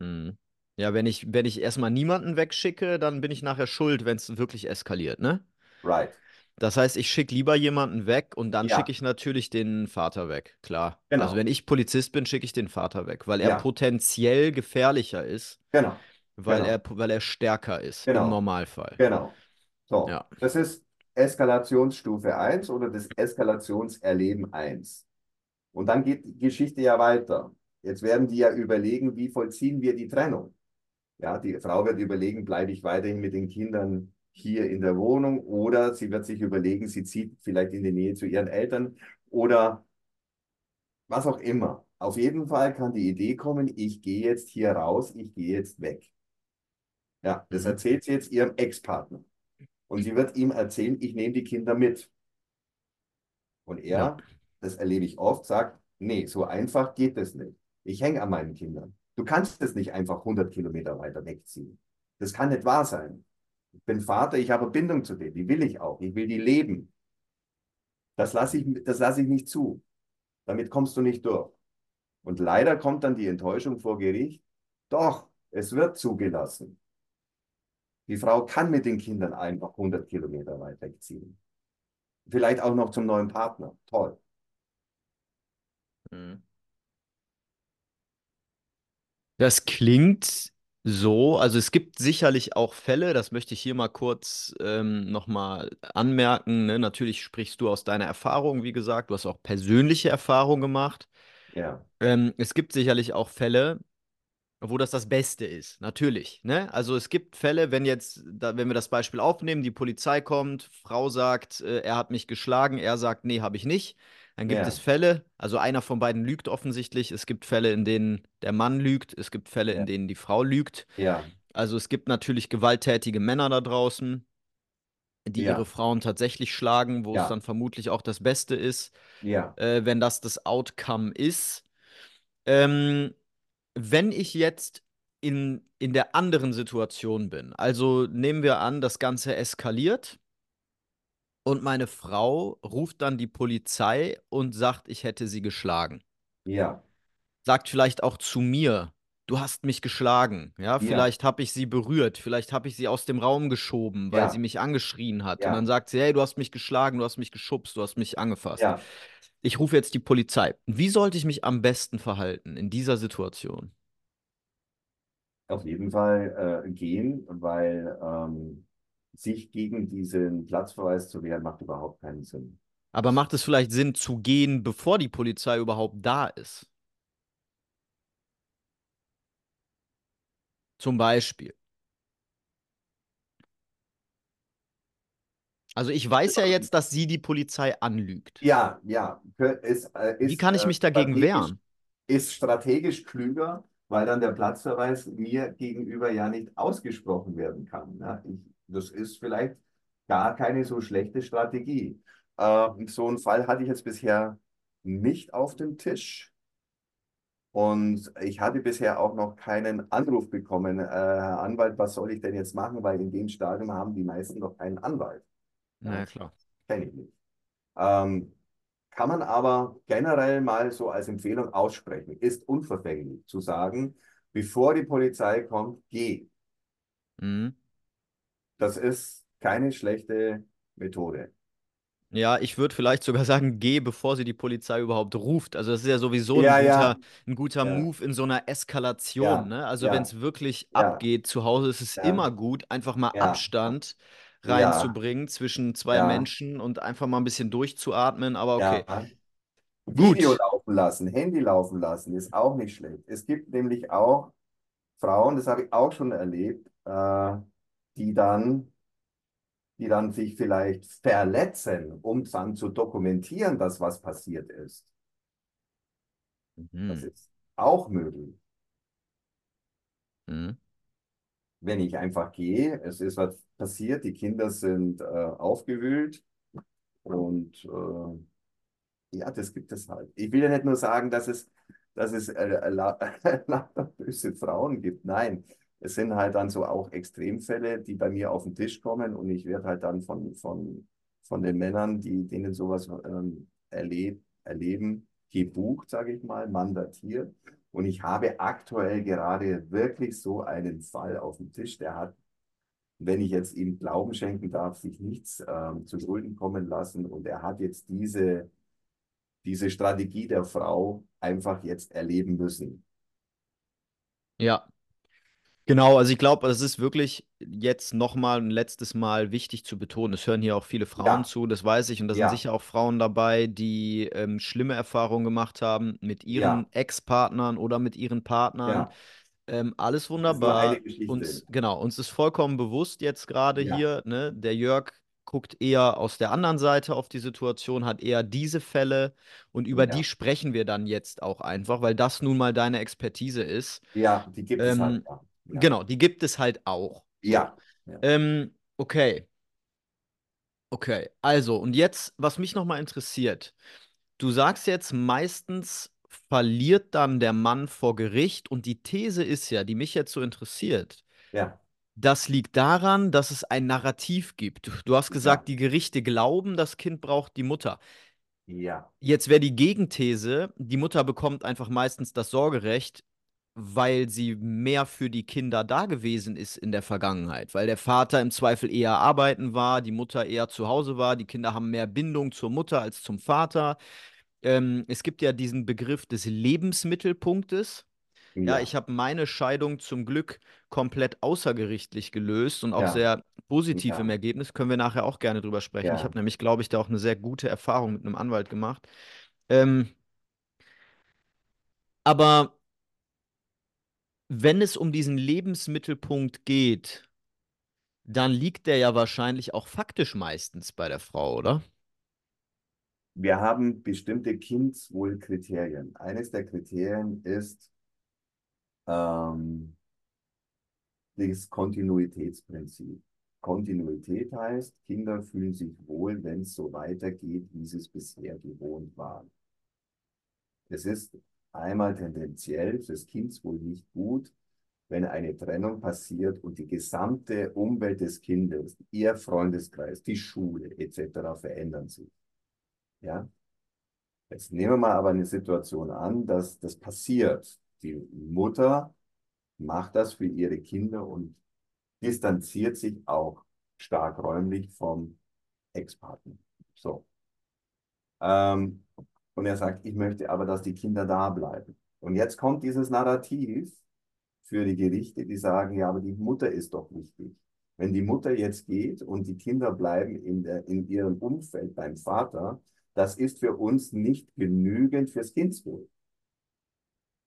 Hm. Ja, wenn ich, wenn ich erstmal niemanden wegschicke, dann bin ich nachher schuld, wenn es wirklich eskaliert, ne?
Right.
Das heißt, ich schicke lieber jemanden weg und dann schicke
Ja,
ich natürlich den Vater weg, klar. Also wenn
genau.
ich Polizist bin, schicke ich den Vater weg, weil er
Ja,
potenziell gefährlicher ist,
genau.
weil er,
Genau.
weil er stärker ist im
Genau.
Normalfall.
Genau. So,
Ja.
das ist Eskalationsstufe eins oder das Eskalationserleben eins. Und dann geht die Geschichte ja weiter. Jetzt werden die ja überlegen, wie vollziehen wir die Trennung. Ja, die Frau wird überlegen, bleibe ich weiterhin mit den Kindern hier in der Wohnung oder sie wird sich überlegen, sie zieht vielleicht in die Nähe zu ihren Eltern oder was auch immer. Auf jeden Fall kann die Idee kommen, ich gehe jetzt hier raus, ich gehe jetzt weg. Ja, das
Mhm.
erzählt sie jetzt ihrem Ex-Partner. Und sie wird ihm erzählen, ich nehme die Kinder mit. Und
Ja.
er, das erlebe ich oft, sagt, nee, so einfach geht es nicht. Ich hänge an meinen Kindern. Du kannst es nicht einfach 100 Kilometer weiter wegziehen. Das kann nicht wahr sein. Ich bin Vater, ich habe Bindung zu denen, die will ich auch. Ich will die leben. Das lasse ich, das ich nicht zu. Damit kommst du nicht durch. Und leider kommt dann die Enttäuschung vor Gericht. Doch, es wird zugelassen. Die Frau kann mit den Kindern einfach 100 Kilometer weit wegziehen. Vielleicht auch noch zum neuen Partner. Toll.
Mhm. Das klingt so, also es gibt sicherlich auch Fälle, das möchte ich hier mal kurz ähm, nochmal anmerken. Ne? Natürlich sprichst du aus deiner Erfahrung, wie gesagt, du hast auch persönliche Erfahrungen gemacht.
Ja,
Ähm, es gibt sicherlich auch Fälle, wo das das Beste ist, natürlich. Ne? Also es gibt Fälle, wenn jetzt, da, wenn wir das Beispiel aufnehmen, die Polizei kommt, Frau sagt, äh, er hat mich geschlagen, er sagt, nee, habe ich nicht. Dann gibt es
ja,
Fälle, also einer von beiden lügt offensichtlich. Es gibt Fälle, in denen der Mann lügt, es gibt Fälle, in
ja,
denen die Frau lügt.
ja,
Also es gibt natürlich gewalttätige Männer da draußen, die ihre
ja,
Frauen tatsächlich schlagen, wo es dann vermutlich auch das Beste ist, äh, wenn das das Outcome ist. Ähm, wenn ich jetzt in, in der anderen Situation bin, also nehmen wir an, das Ganze eskaliert und meine Frau ruft dann die Polizei und sagt, ich hätte sie geschlagen.
ja,
Sagt vielleicht auch zu mir, du hast mich geschlagen. Ja,
ja,
vielleicht habe ich sie berührt, vielleicht habe ich sie aus dem Raum geschoben, weil sie
ja,
mich angeschrien hat. Und dann
ja,
sagt sie, hey, du hast mich geschlagen, du hast mich geschubst, du hast mich angefasst.
ja.
Ich rufe jetzt die Polizei. Wie sollte ich mich am besten verhalten in dieser Situation?
Auf jeden Fall äh, gehen, weil ähm, sich gegen diesen Platzverweis zu wehren, macht überhaupt keinen Sinn.
Aber macht es vielleicht Sinn zu gehen, bevor die Polizei überhaupt da ist? Zum Beispiel. Also ich weiß ja jetzt, dass sie die Polizei anlügt.
Ja, ja, kö- ist, äh,
Wie
ist,
kann ich
äh,
mich dagegen wehren?
ist strategisch klüger, weil dann der Platzverweis mir gegenüber ja nicht ausgesprochen werden kann. Ne? Ich, das ist vielleicht gar keine so schlechte Strategie. Ähm, so einen Fall hatte ich jetzt bisher nicht auf dem Tisch. Und ich hatte bisher auch noch keinen Anruf bekommen, äh, Herr Anwalt, was soll ich denn jetzt machen? Weil in dem Stadium haben die meisten noch keinen Anwalt.
Na
Ja,
klar.
kenne ich nicht. Ähm, kann man aber generell mal so als Empfehlung aussprechen. Ist unverfänglich zu sagen, bevor die Polizei kommt, geh.
Mhm.
Das ist keine schlechte Methode.
Ja, ich würde vielleicht sogar sagen, geh, bevor sie die Polizei überhaupt ruft. Also das ist ja sowieso ein
Ja,
guter,
ja,
ein guter
ja,
Move in so einer Eskalation,
ja,
ne? Also wenn
ja,
es wirklich
ja,
abgeht zu Hause, ist es
ja,
immer gut, einfach mal
ja,
Abstand
ja,
reinzubringen zwischen zwei
ja,
Menschen und einfach mal ein bisschen durchzuatmen. Aber okay.
ja. Video
Gut.
laufen lassen, Handy laufen lassen, ist auch nicht schlecht. Es gibt nämlich auch Frauen, das habe ich auch schon erlebt, äh, die dann die dann sich vielleicht verletzen, um dann zu dokumentieren, dass was passiert ist. Das
Mhm.
ist auch möglich.
Mhm.
Wenn ich einfach gehe, es ist was passiert, die Kinder sind äh, aufgewühlt und äh, ja, das gibt es halt. Ich will ja nicht nur sagen, dass es, dass es äh, böse Frauen gibt. Nein, es sind halt dann so auch Extremfälle, die bei mir auf den Tisch kommen und ich werde halt dann von, von, von den Männern, die denen sowas ähm, erleb, erleben, gebucht, sage ich mal, mandatiert. Und ich habe aktuell gerade wirklich so einen Fall auf dem Tisch, der hat wenn ich jetzt ihm Glauben schenken darf, sich nichts ähm, zu Schulden kommen lassen und er hat jetzt diese, diese Strategie der Frau einfach jetzt erleben müssen.
Ja, genau. Also ich glaube, es ist wirklich jetzt nochmal ein letztes Mal wichtig zu betonen. Es hören hier auch viele Frauen
Ja,
zu, das weiß ich. Und da sind
ja,
sicher auch Frauen dabei, die ähm, schlimme Erfahrungen gemacht haben mit ihren
ja,
Ex-Partnern oder mit ihren Partnern. Ähm, alles
Das
wunderbar. Uns, genau, uns ist vollkommen bewusst jetzt gerade hier, ne, der Jörg guckt eher aus der anderen Seite auf die Situation, hat eher diese Fälle und über die
ja,
sprechen wir dann jetzt auch einfach, weil das nun mal deine Expertise ist.
ja, die gibt es halt.
Ähm,
Ja, ja,
genau, die gibt es halt auch.
Ja, ja.
Ähm, okay, okay. Also, und jetzt, was mich nochmal interessiert, du sagst jetzt meistens verliert dann der Mann vor Gericht und die These ist ja, die mich jetzt so interessiert,
ja.
das liegt daran, dass es ein Narrativ gibt. Du, hast
ja.
gesagt, die Gerichte glauben, das Kind braucht die Mutter.
Ja,
Jetzt wäre die Gegenthese, die Mutter bekommt einfach meistens das Sorgerecht, weil sie mehr für die Kinder da gewesen ist in der Vergangenheit, weil der Vater im Zweifel eher arbeiten war, die Mutter eher zu Hause war, die Kinder haben mehr Bindung zur Mutter als zum Vater. Ähm, es gibt ja diesen Begriff des Lebensmittelpunktes. Ja,
ja,
ich habe meine Scheidung zum Glück komplett außergerichtlich gelöst und auch
ja,
sehr positiv im
ja,
Ergebnis. Können wir nachher auch gerne drüber sprechen. Ich habe nämlich, glaube ich, da auch eine sehr gute Erfahrung mit einem Anwalt gemacht. Ähm, aber wenn es um diesen Lebensmittelpunkt geht, dann liegt der ja wahrscheinlich auch faktisch meistens bei der Frau, oder?
Wir haben bestimmte Kindeswohlkriterien. Eines der Kriterien ist ähm, das Kontinuitätsprinzip. Kontinuität heißt, Kinder fühlen sich wohl, wenn es so weitergeht, wie sie es bisher gewohnt waren. Es ist einmal tendenziell fürs Kindswohl nicht gut, wenn eine Trennung passiert und die gesamte Umwelt des Kindes, ihr Freundeskreis, die Schule etc. verändern sich. Ja? Jetzt nehmen wir mal aber eine Situation an, dass das passiert. Die Mutter macht das für ihre Kinder und distanziert sich auch stark räumlich vom Ex-Partner. So. Ähm, und er sagt, ich möchte aber, dass die Kinder da bleiben. Und jetzt kommt dieses Narrativ für die Gerichte, die sagen, ja, aber die Mutter ist doch wichtig. Wenn die Mutter jetzt geht und die Kinder bleiben in, der, in ihrem Umfeld beim Vater, das ist für uns nicht genügend fürs Kindswohl.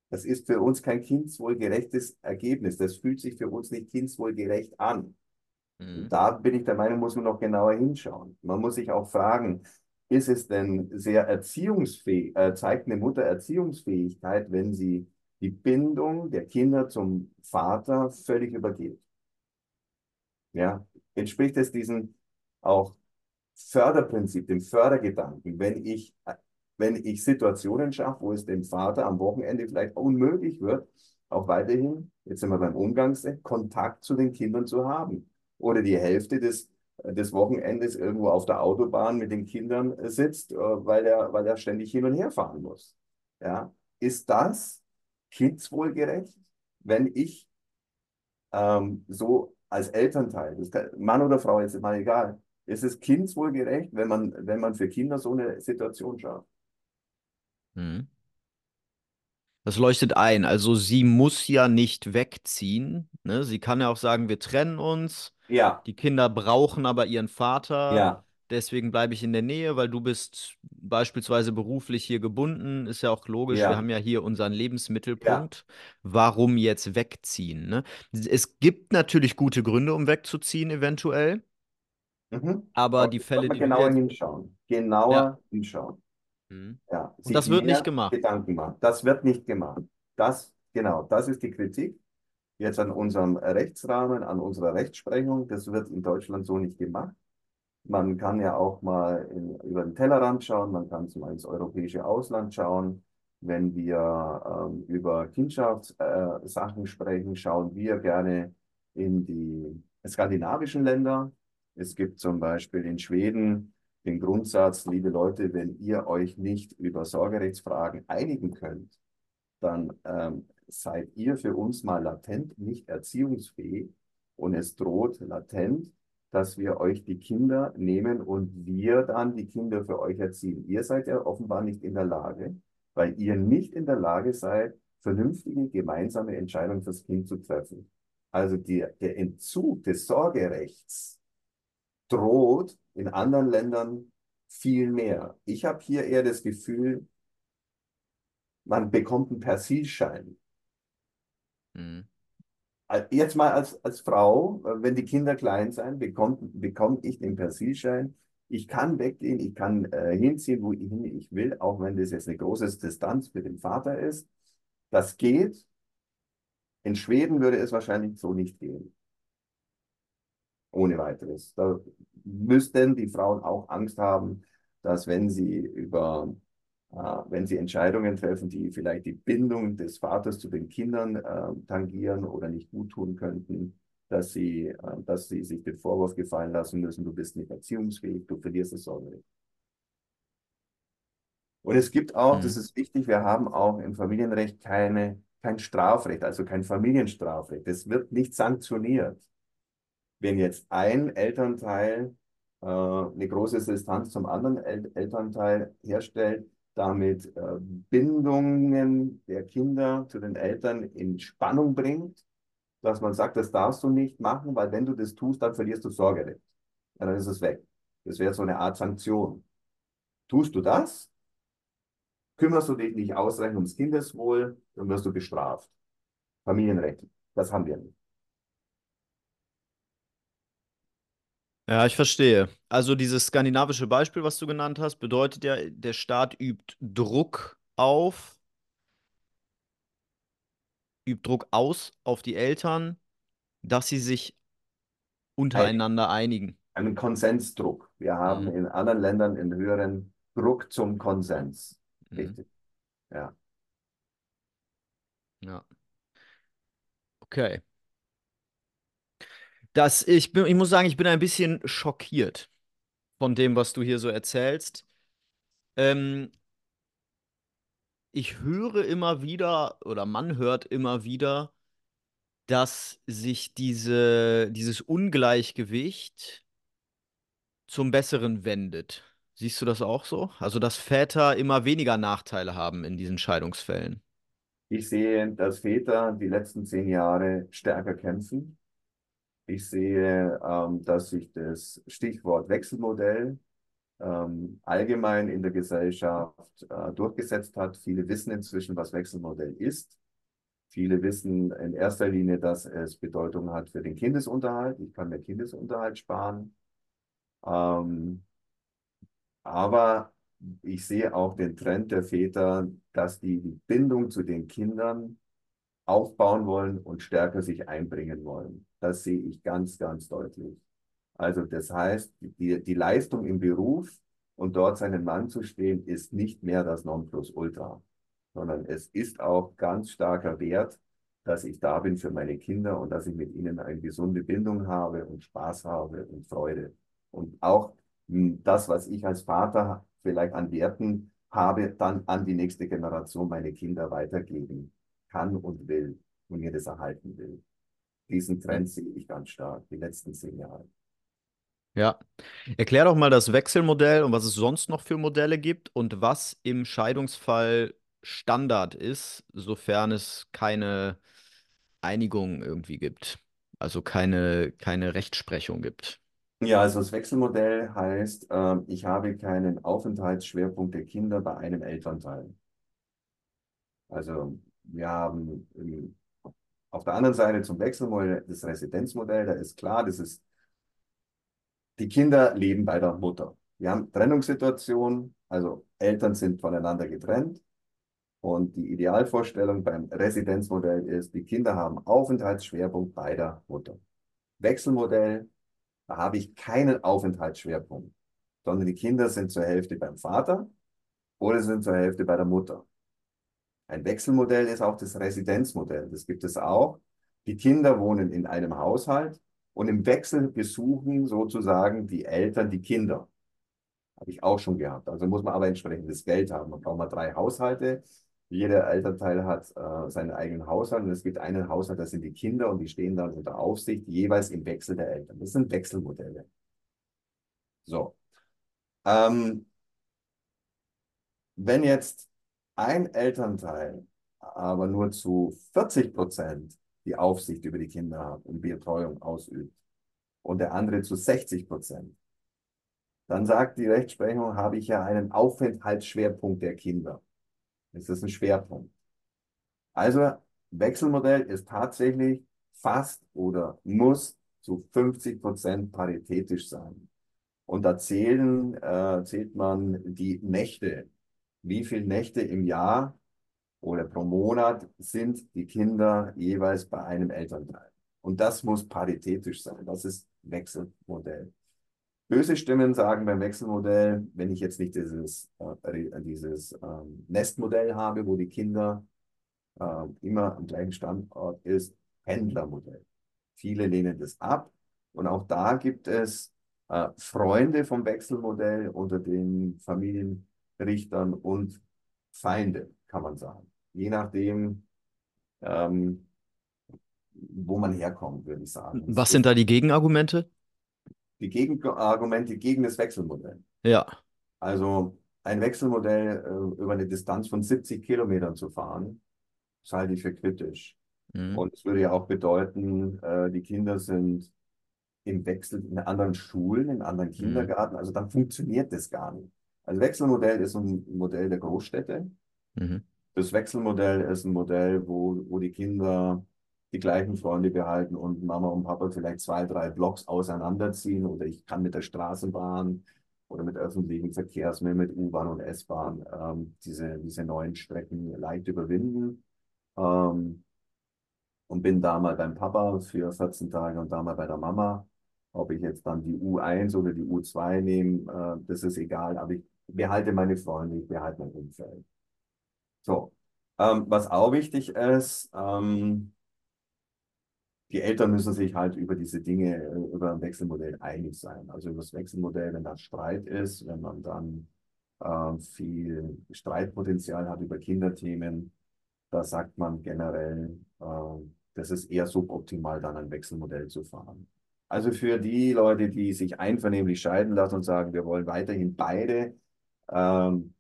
Das ist für uns kein kindswohlgerechtes Ergebnis. Das fühlt sich für uns nicht kindswohlgerecht an.
Mhm.
Da bin ich der Meinung, muss man noch genauer hinschauen. Man muss sich auch fragen, ist es denn sehr erziehungsfähig, äh, zeigt eine Mutter Erziehungsfähigkeit, wenn sie die Bindung der Kinder zum Vater völlig übergeht? Ja, entspricht es diesem auch Förderprinzip, dem Fördergedanken, wenn ich, wenn ich Situationen schaffe, wo es dem Vater am Wochenende vielleicht unmöglich wird, auch weiterhin, jetzt sind wir beim Umgangsrecht, Kontakt zu den Kindern zu haben. Oder die Hälfte des, des Wochenendes irgendwo auf der Autobahn mit den Kindern sitzt, äh, weil er, weil er ständig hin und her fahren muss. Ja? Ist das kindswohlgerecht, wenn ich ähm, so als Elternteil, kann, Mann oder Frau, jetzt ist mal egal, ist es kindswohlgerecht, wenn man, wenn man für Kinder so eine Situation schafft?
Mhm. Das leuchtet ein. Also sie muss ja nicht wegziehen. Ne? Sie kann ja auch sagen, wir trennen uns.
Ja,
Die Kinder brauchen aber ihren Vater.
ja,
Deswegen bleibe ich in der Nähe, weil du bist beispielsweise beruflich hier gebunden. Ist ja auch logisch. Wir
ja,
haben ja hier unseren
ja.
Lebensmittelpunkt. Warum jetzt wegziehen? Ne? Es gibt natürlich gute Gründe, um wegzuziehen, eventuell.
Mhm.
Aber
Aber
die Fälle, die
genauer
jetzt.
hinschauen.
Ja.
Genauer hinschauen.
Mhm.
Ja,
Und das wird nicht gemacht.
Gedanken machen. Das wird nicht gemacht. Das, genau, das ist die Kritik jetzt an unserem Rechtsrahmen, an unserer Rechtsprechung. Das wird in Deutschland so nicht gemacht. Man kann ja auch mal in, über den Tellerrand schauen, man kann mal ins europäische Ausland schauen. Wenn wir ähm, über Kindschaftssachen äh, sprechen, schauen wir gerne in die skandinavischen Länder. Es gibt zum Beispiel in Schweden den Grundsatz, liebe Leute, wenn ihr euch nicht über Sorgerechtsfragen einigen könnt, dann ähm, seid ihr für uns mal latent nicht erziehungsfähig und es droht latent, dass wir euch die Kinder nehmen und wir dann die Kinder für euch erziehen. Ihr seid ja offenbar nicht in der Lage, weil ihr nicht in der Lage seid, vernünftige gemeinsame Entscheidungen fürs Kind zu treffen. Also die, der Entzug des Sorgerechts droht in anderen Ländern viel mehr. Ich habe hier eher das Gefühl, man bekommt einen Persilschein. Mhm. Jetzt mal als, als Frau, wenn die Kinder klein sind, bekomme bekomm ich den Persilschein. Ich kann weggehen, ich kann äh, hinziehen, wo ich, will, auch wenn das jetzt eine große Distanz für den Vater ist. Das geht. In Schweden würde es wahrscheinlich so nicht gehen. Ohne weiteres. Da müssten die Frauen auch Angst haben, dass wenn sie über, äh, wenn sie Entscheidungen treffen, die vielleicht die Bindung des Vaters zu den Kindern äh, tangieren oder nicht gut tun könnten, dass sie, äh, dass sie sich den Vorwurf gefallen lassen müssen, du bist nicht erziehungsfähig, du verlierst das Sorgerecht. Und es gibt auch, mhm. das ist wichtig, wir haben auch im Familienrecht keine, kein Strafrecht, also kein Familienstrafrecht. Es wird nicht sanktioniert. Wenn jetzt ein Elternteil äh, eine große Distanz zum anderen El Elternteil herstellt, damit äh, Bindungen der Kinder zu den Eltern in Spannung bringt, dass man sagt, das darfst du nicht machen, weil wenn du das tust, dann verlierst du Sorgerecht. Ja, dann ist es weg. Das wäre so eine Art Sanktion. Tust du das, kümmerst du dich nicht ausreichend ums Kindeswohl, dann wirst du bestraft. Familienrecht, das haben wir nicht.
Ja, ich verstehe. Also dieses skandinavische Beispiel, was du genannt hast, bedeutet ja, der Staat übt Druck auf, übt Druck aus auf die Eltern, dass sie sich untereinander einigen.
Einen Konsensdruck. Wir haben mhm. in anderen Ländern einen höheren Druck zum Konsens. Mhm. Richtig. Ja.
Ja. Okay dass ich, bin, ich muss sagen, ich bin ein bisschen schockiert von dem, was du hier so erzählst. Ähm, ich höre immer wieder oder man hört immer wieder, dass sich diese, dieses Ungleichgewicht zum Besseren wendet. Siehst du das auch so? Also, dass Väter immer weniger Nachteile haben in diesen Scheidungsfällen.
Ich sehe, dass Väter die letzten zehn Jahre stärker kämpfen ich sehe, ähm, dass sich das Stichwort Wechselmodell ähm, allgemein in der Gesellschaft äh, durchgesetzt hat. Viele wissen inzwischen, was Wechselmodell ist. Viele wissen in erster Linie, dass es Bedeutung hat für den Kindesunterhalt. Ich kann mir Kindesunterhalt sparen. Ähm, aber ich sehe auch den Trend der Väter, dass die, die Bindung zu den Kindern aufbauen wollen und stärker sich einbringen wollen. Das sehe ich ganz, ganz deutlich. Also das heißt, die, die Leistung im Beruf und dort seinen Mann zu stehen, ist nicht mehr das Nonplusultra, sondern es ist auch ganz starker Wert, dass ich da bin für meine Kinder und dass ich mit ihnen eine gesunde Bindung habe und Spaß habe und Freude. Und auch hm, das, was ich als Vater vielleicht an Werten habe, dann an die nächste Generation meine Kinder weitergeben kann und will und mir das erhalten will. Diesen Trend sehe ich ganz stark, die letzten zehn Jahre.
Ja. Erklär doch mal das Wechselmodell und was es sonst noch für Modelle gibt und was im Scheidungsfall Standard ist, sofern es keine Einigung irgendwie gibt. Also keine, keine Rechtsprechung gibt.
Ja, also das Wechselmodell heißt, äh, ich habe keinen Aufenthaltsschwerpunkt der Kinder bei einem Elternteil. Also wir haben auf der anderen Seite zum Wechselmodell das Residenzmodell, da ist klar, das ist, die Kinder leben bei der Mutter. Wir haben Trennungssituationen, also Eltern sind voneinander getrennt. Und die Idealvorstellung beim Residenzmodell ist, die Kinder haben Aufenthaltsschwerpunkt bei der Mutter. Wechselmodell, da habe ich keinen Aufenthaltsschwerpunkt, sondern die Kinder sind zur Hälfte beim Vater oder sind zur Hälfte bei der Mutter. Ein Wechselmodell ist auch das Residenzmodell. Das gibt es auch. Die Kinder wohnen in einem Haushalt und im Wechsel besuchen sozusagen die Eltern die Kinder. Habe ich auch schon gehabt. Also muss man aber entsprechendes Geld haben. Man braucht mal drei Haushalte. Jeder Elternteil hat äh, seinen eigenen Haushalt und es gibt einen Haushalt, das sind die Kinder und die stehen dann unter Aufsicht, jeweils im Wechsel der Eltern. Das sind Wechselmodelle. So. Ähm, wenn jetzt ein Elternteil aber nur zu 40 Prozent die Aufsicht über die Kinder hat und die Betreuung ausübt und der andere zu 60 Prozent, dann sagt die Rechtsprechung, habe ich ja einen Aufenthaltsschwerpunkt der Kinder. Das ist ein Schwerpunkt. Also Wechselmodell ist tatsächlich fast oder muss zu 50 Prozent paritätisch sein. Und da zählen, äh, zählt man die Nächte. Wie viele Nächte im Jahr oder pro Monat sind die Kinder jeweils bei einem Elternteil. Und das muss paritätisch sein. Das ist Wechselmodell. Böse Stimmen sagen beim Wechselmodell, wenn ich jetzt nicht dieses, äh, dieses ähm, Nestmodell habe, wo die Kinder äh, immer am gleichen Standort ist, Pendlermodell. Viele lehnen das ab. Und auch da gibt es äh, Freunde vom Wechselmodell unter den Familienrichtern und Feinde, kann man sagen. Je nachdem, ähm, wo man herkommt, würde ich sagen.
Was sind da die Gegenargumente?
Die Gegenargumente gegen das Wechselmodell.
Ja.
Also ein Wechselmodell äh, über eine Distanz von 70 Kilometern zu fahren, das halte ich für kritisch. Mhm. Und es würde ja auch bedeuten, äh, die Kinder sind im Wechsel in anderen Schulen, in anderen mhm. Kindergarten. Also dann funktioniert das gar nicht. Also Wechselmodell ist ein Modell der Großstädte. Mhm. Das Wechselmodell ist ein Modell, wo, wo die Kinder die gleichen Freunde behalten und Mama und Papa vielleicht zwei, drei Blocks auseinanderziehen oder ich kann mit der Straßenbahn oder mit öffentlichen Verkehrsmitteln, mit U-Bahn und S-Bahn ähm, diese, diese neuen Strecken leicht überwinden. Ähm, und bin da mal beim Papa für 14 Tage und da mal bei der Mama. Ob ich jetzt dann die U1 oder die U2 nehme, äh, das ist egal, aber ich behalte meine Freunde, ich behalte mein Umfeld. So, ähm, was auch wichtig ist, ähm, die Eltern müssen sich halt über diese Dinge, äh, über ein Wechselmodell einig sein. Also über das Wechselmodell, wenn da Streit ist, wenn man dann äh, viel Streitpotenzial hat über Kinderthemen, da sagt man generell, äh, das ist eher suboptimal, dann ein Wechselmodell zu fahren. Also für die Leute, die sich einvernehmlich scheiden lassen und sagen, wir wollen weiterhin beide ähm,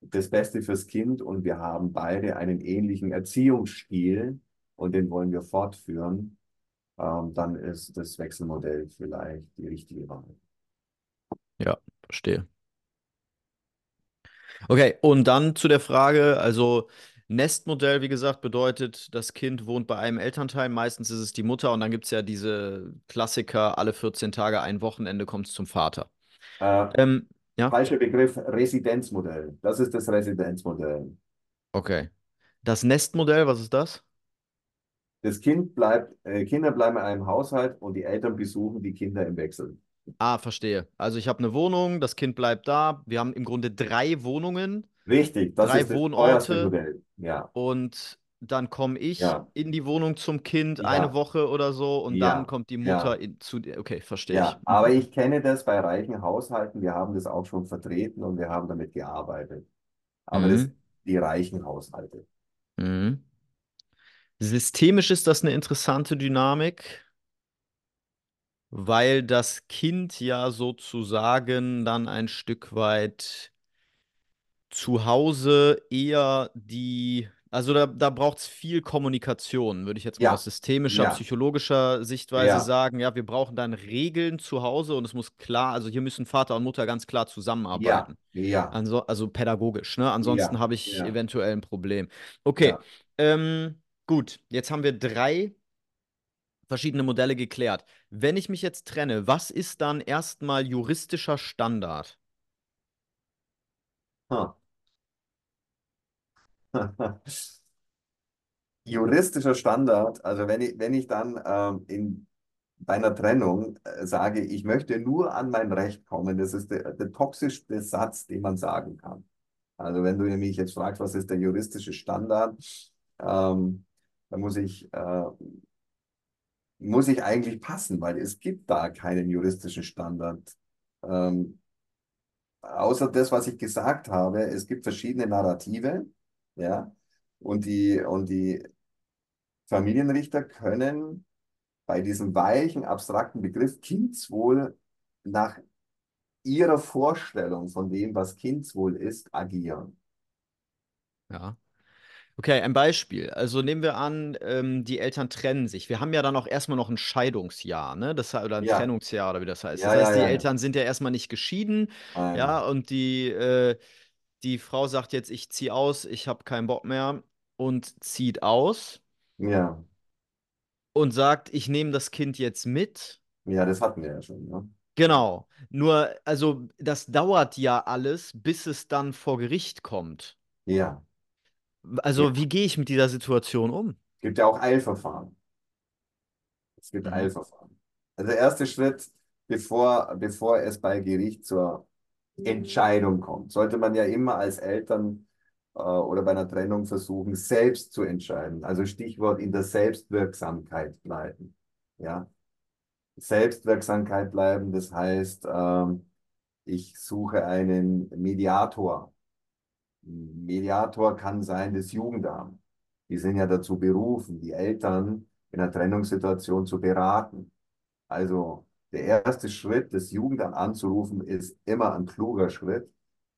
das Beste fürs Kind und wir haben beide einen ähnlichen Erziehungsstil und den wollen wir fortführen, ähm, dann ist das Wechselmodell vielleicht die richtige Wahl.
Ja, verstehe. Okay, und dann zu der Frage, also Nestmodell, wie gesagt, bedeutet, das Kind wohnt bei einem Elternteil, meistens ist es die Mutter und dann gibt es ja diese Klassiker, alle 14 Tage, ein Wochenende kommt es zum Vater.
Äh, ähm, ja? Falscher Begriff, Residenzmodell. Das ist das Residenzmodell.
Okay. Das Nestmodell, was ist das?
Das Kind bleibt, äh, Kinder bleiben in einem Haushalt und die Eltern besuchen die Kinder im Wechsel.
Ah, verstehe. Also ich habe eine Wohnung, das Kind bleibt da. Wir haben im Grunde drei Wohnungen.
Richtig,
das drei ist das Wohnorte.
Modell. Ja.
Und dann komme ich ja. in die Wohnung zum Kind ja. eine Woche oder so und ja. dann kommt die Mutter in, zu dir. Okay, verstehe
ich. Aber ich kenne das bei reichen Haushalten. Wir haben das auch schon vertreten und wir haben damit gearbeitet. Aber mhm. das die reichen Haushalte.
Mhm. Systemisch ist das eine interessante Dynamik, weil das Kind ja sozusagen dann ein Stück weit zu Hause eher die, also da, da braucht es viel Kommunikation, würde ich jetzt mal
Ja,
aus systemischer,
ja,
psychologischer Sichtweise
ja,
sagen. Ja, wir brauchen dann Regeln zu Hause und es muss klar, also hier müssen Vater und Mutter ganz klar zusammenarbeiten.
ja,
Anso also pädagogisch, ne? Ansonsten habe ich eventuell ein Problem. Okay, ähm, gut, jetzt haben wir drei verschiedene Modelle geklärt. Wenn ich mich jetzt trenne, was ist dann erstmal juristischer Standard?
Huh. Juristischer Standard, also wenn ich, wenn ich dann ähm, in, bei einer Trennung äh, sage, ich möchte nur an mein Recht kommen, das ist der, der toxischste Satz, den man sagen kann. Also wenn du mich jetzt fragst, was ist der juristische Standard, ähm, dann muss ich, äh, muss ich eigentlich passen, weil es gibt da keinen juristischen Standard. Ähm, außer das, was ich gesagt habe, es gibt verschiedene Narrative, ja, Und die, und die Familienrichter können bei diesem weichen, abstrakten Begriff Kindswohl nach ihrer Vorstellung von dem, was Kindswohl ist, agieren.
Ja. Okay, ein Beispiel. Also nehmen wir an, ähm, die Eltern trennen sich. Wir haben ja dann auch erstmal noch ein Scheidungsjahr, ne? Das, oder ein
Ja,
Trennungsjahr oder wie das heißt. Das
ja, ja,
heißt, die
ja, ja.
Eltern sind ja erstmal nicht geschieden, ja, und die, äh, die Frau sagt jetzt, ich ziehe aus, ich habe keinen Bock mehr und zieht aus
Ja,
und sagt, ich nehme das Kind jetzt mit.
ja, das hatten wir ja schon, ne? Ja,
Genau. Nur, also das dauert ja alles, bis es dann vor Gericht kommt.
ja. ja.
Also, wie gehe ich mit dieser Situation um?
Es gibt ja auch Eilverfahren. Es gibt
Mhm.
Eilverfahren. Also der erste Schritt, bevor, bevor es bei Gericht zur Entscheidung kommt, sollte man ja immer als Eltern äh, oder bei einer Trennung versuchen, selbst zu entscheiden. Also Stichwort in der Selbstwirksamkeit bleiben. Ja, Selbstwirksamkeit bleiben, das heißt, ähm, ich suche einen Mediator. Mediator kann sein das Jugendamt. Die sind ja dazu berufen, die Eltern in einer Trennungssituation zu beraten. Also der erste Schritt, das Jugendamt anzurufen, ist immer ein kluger Schritt,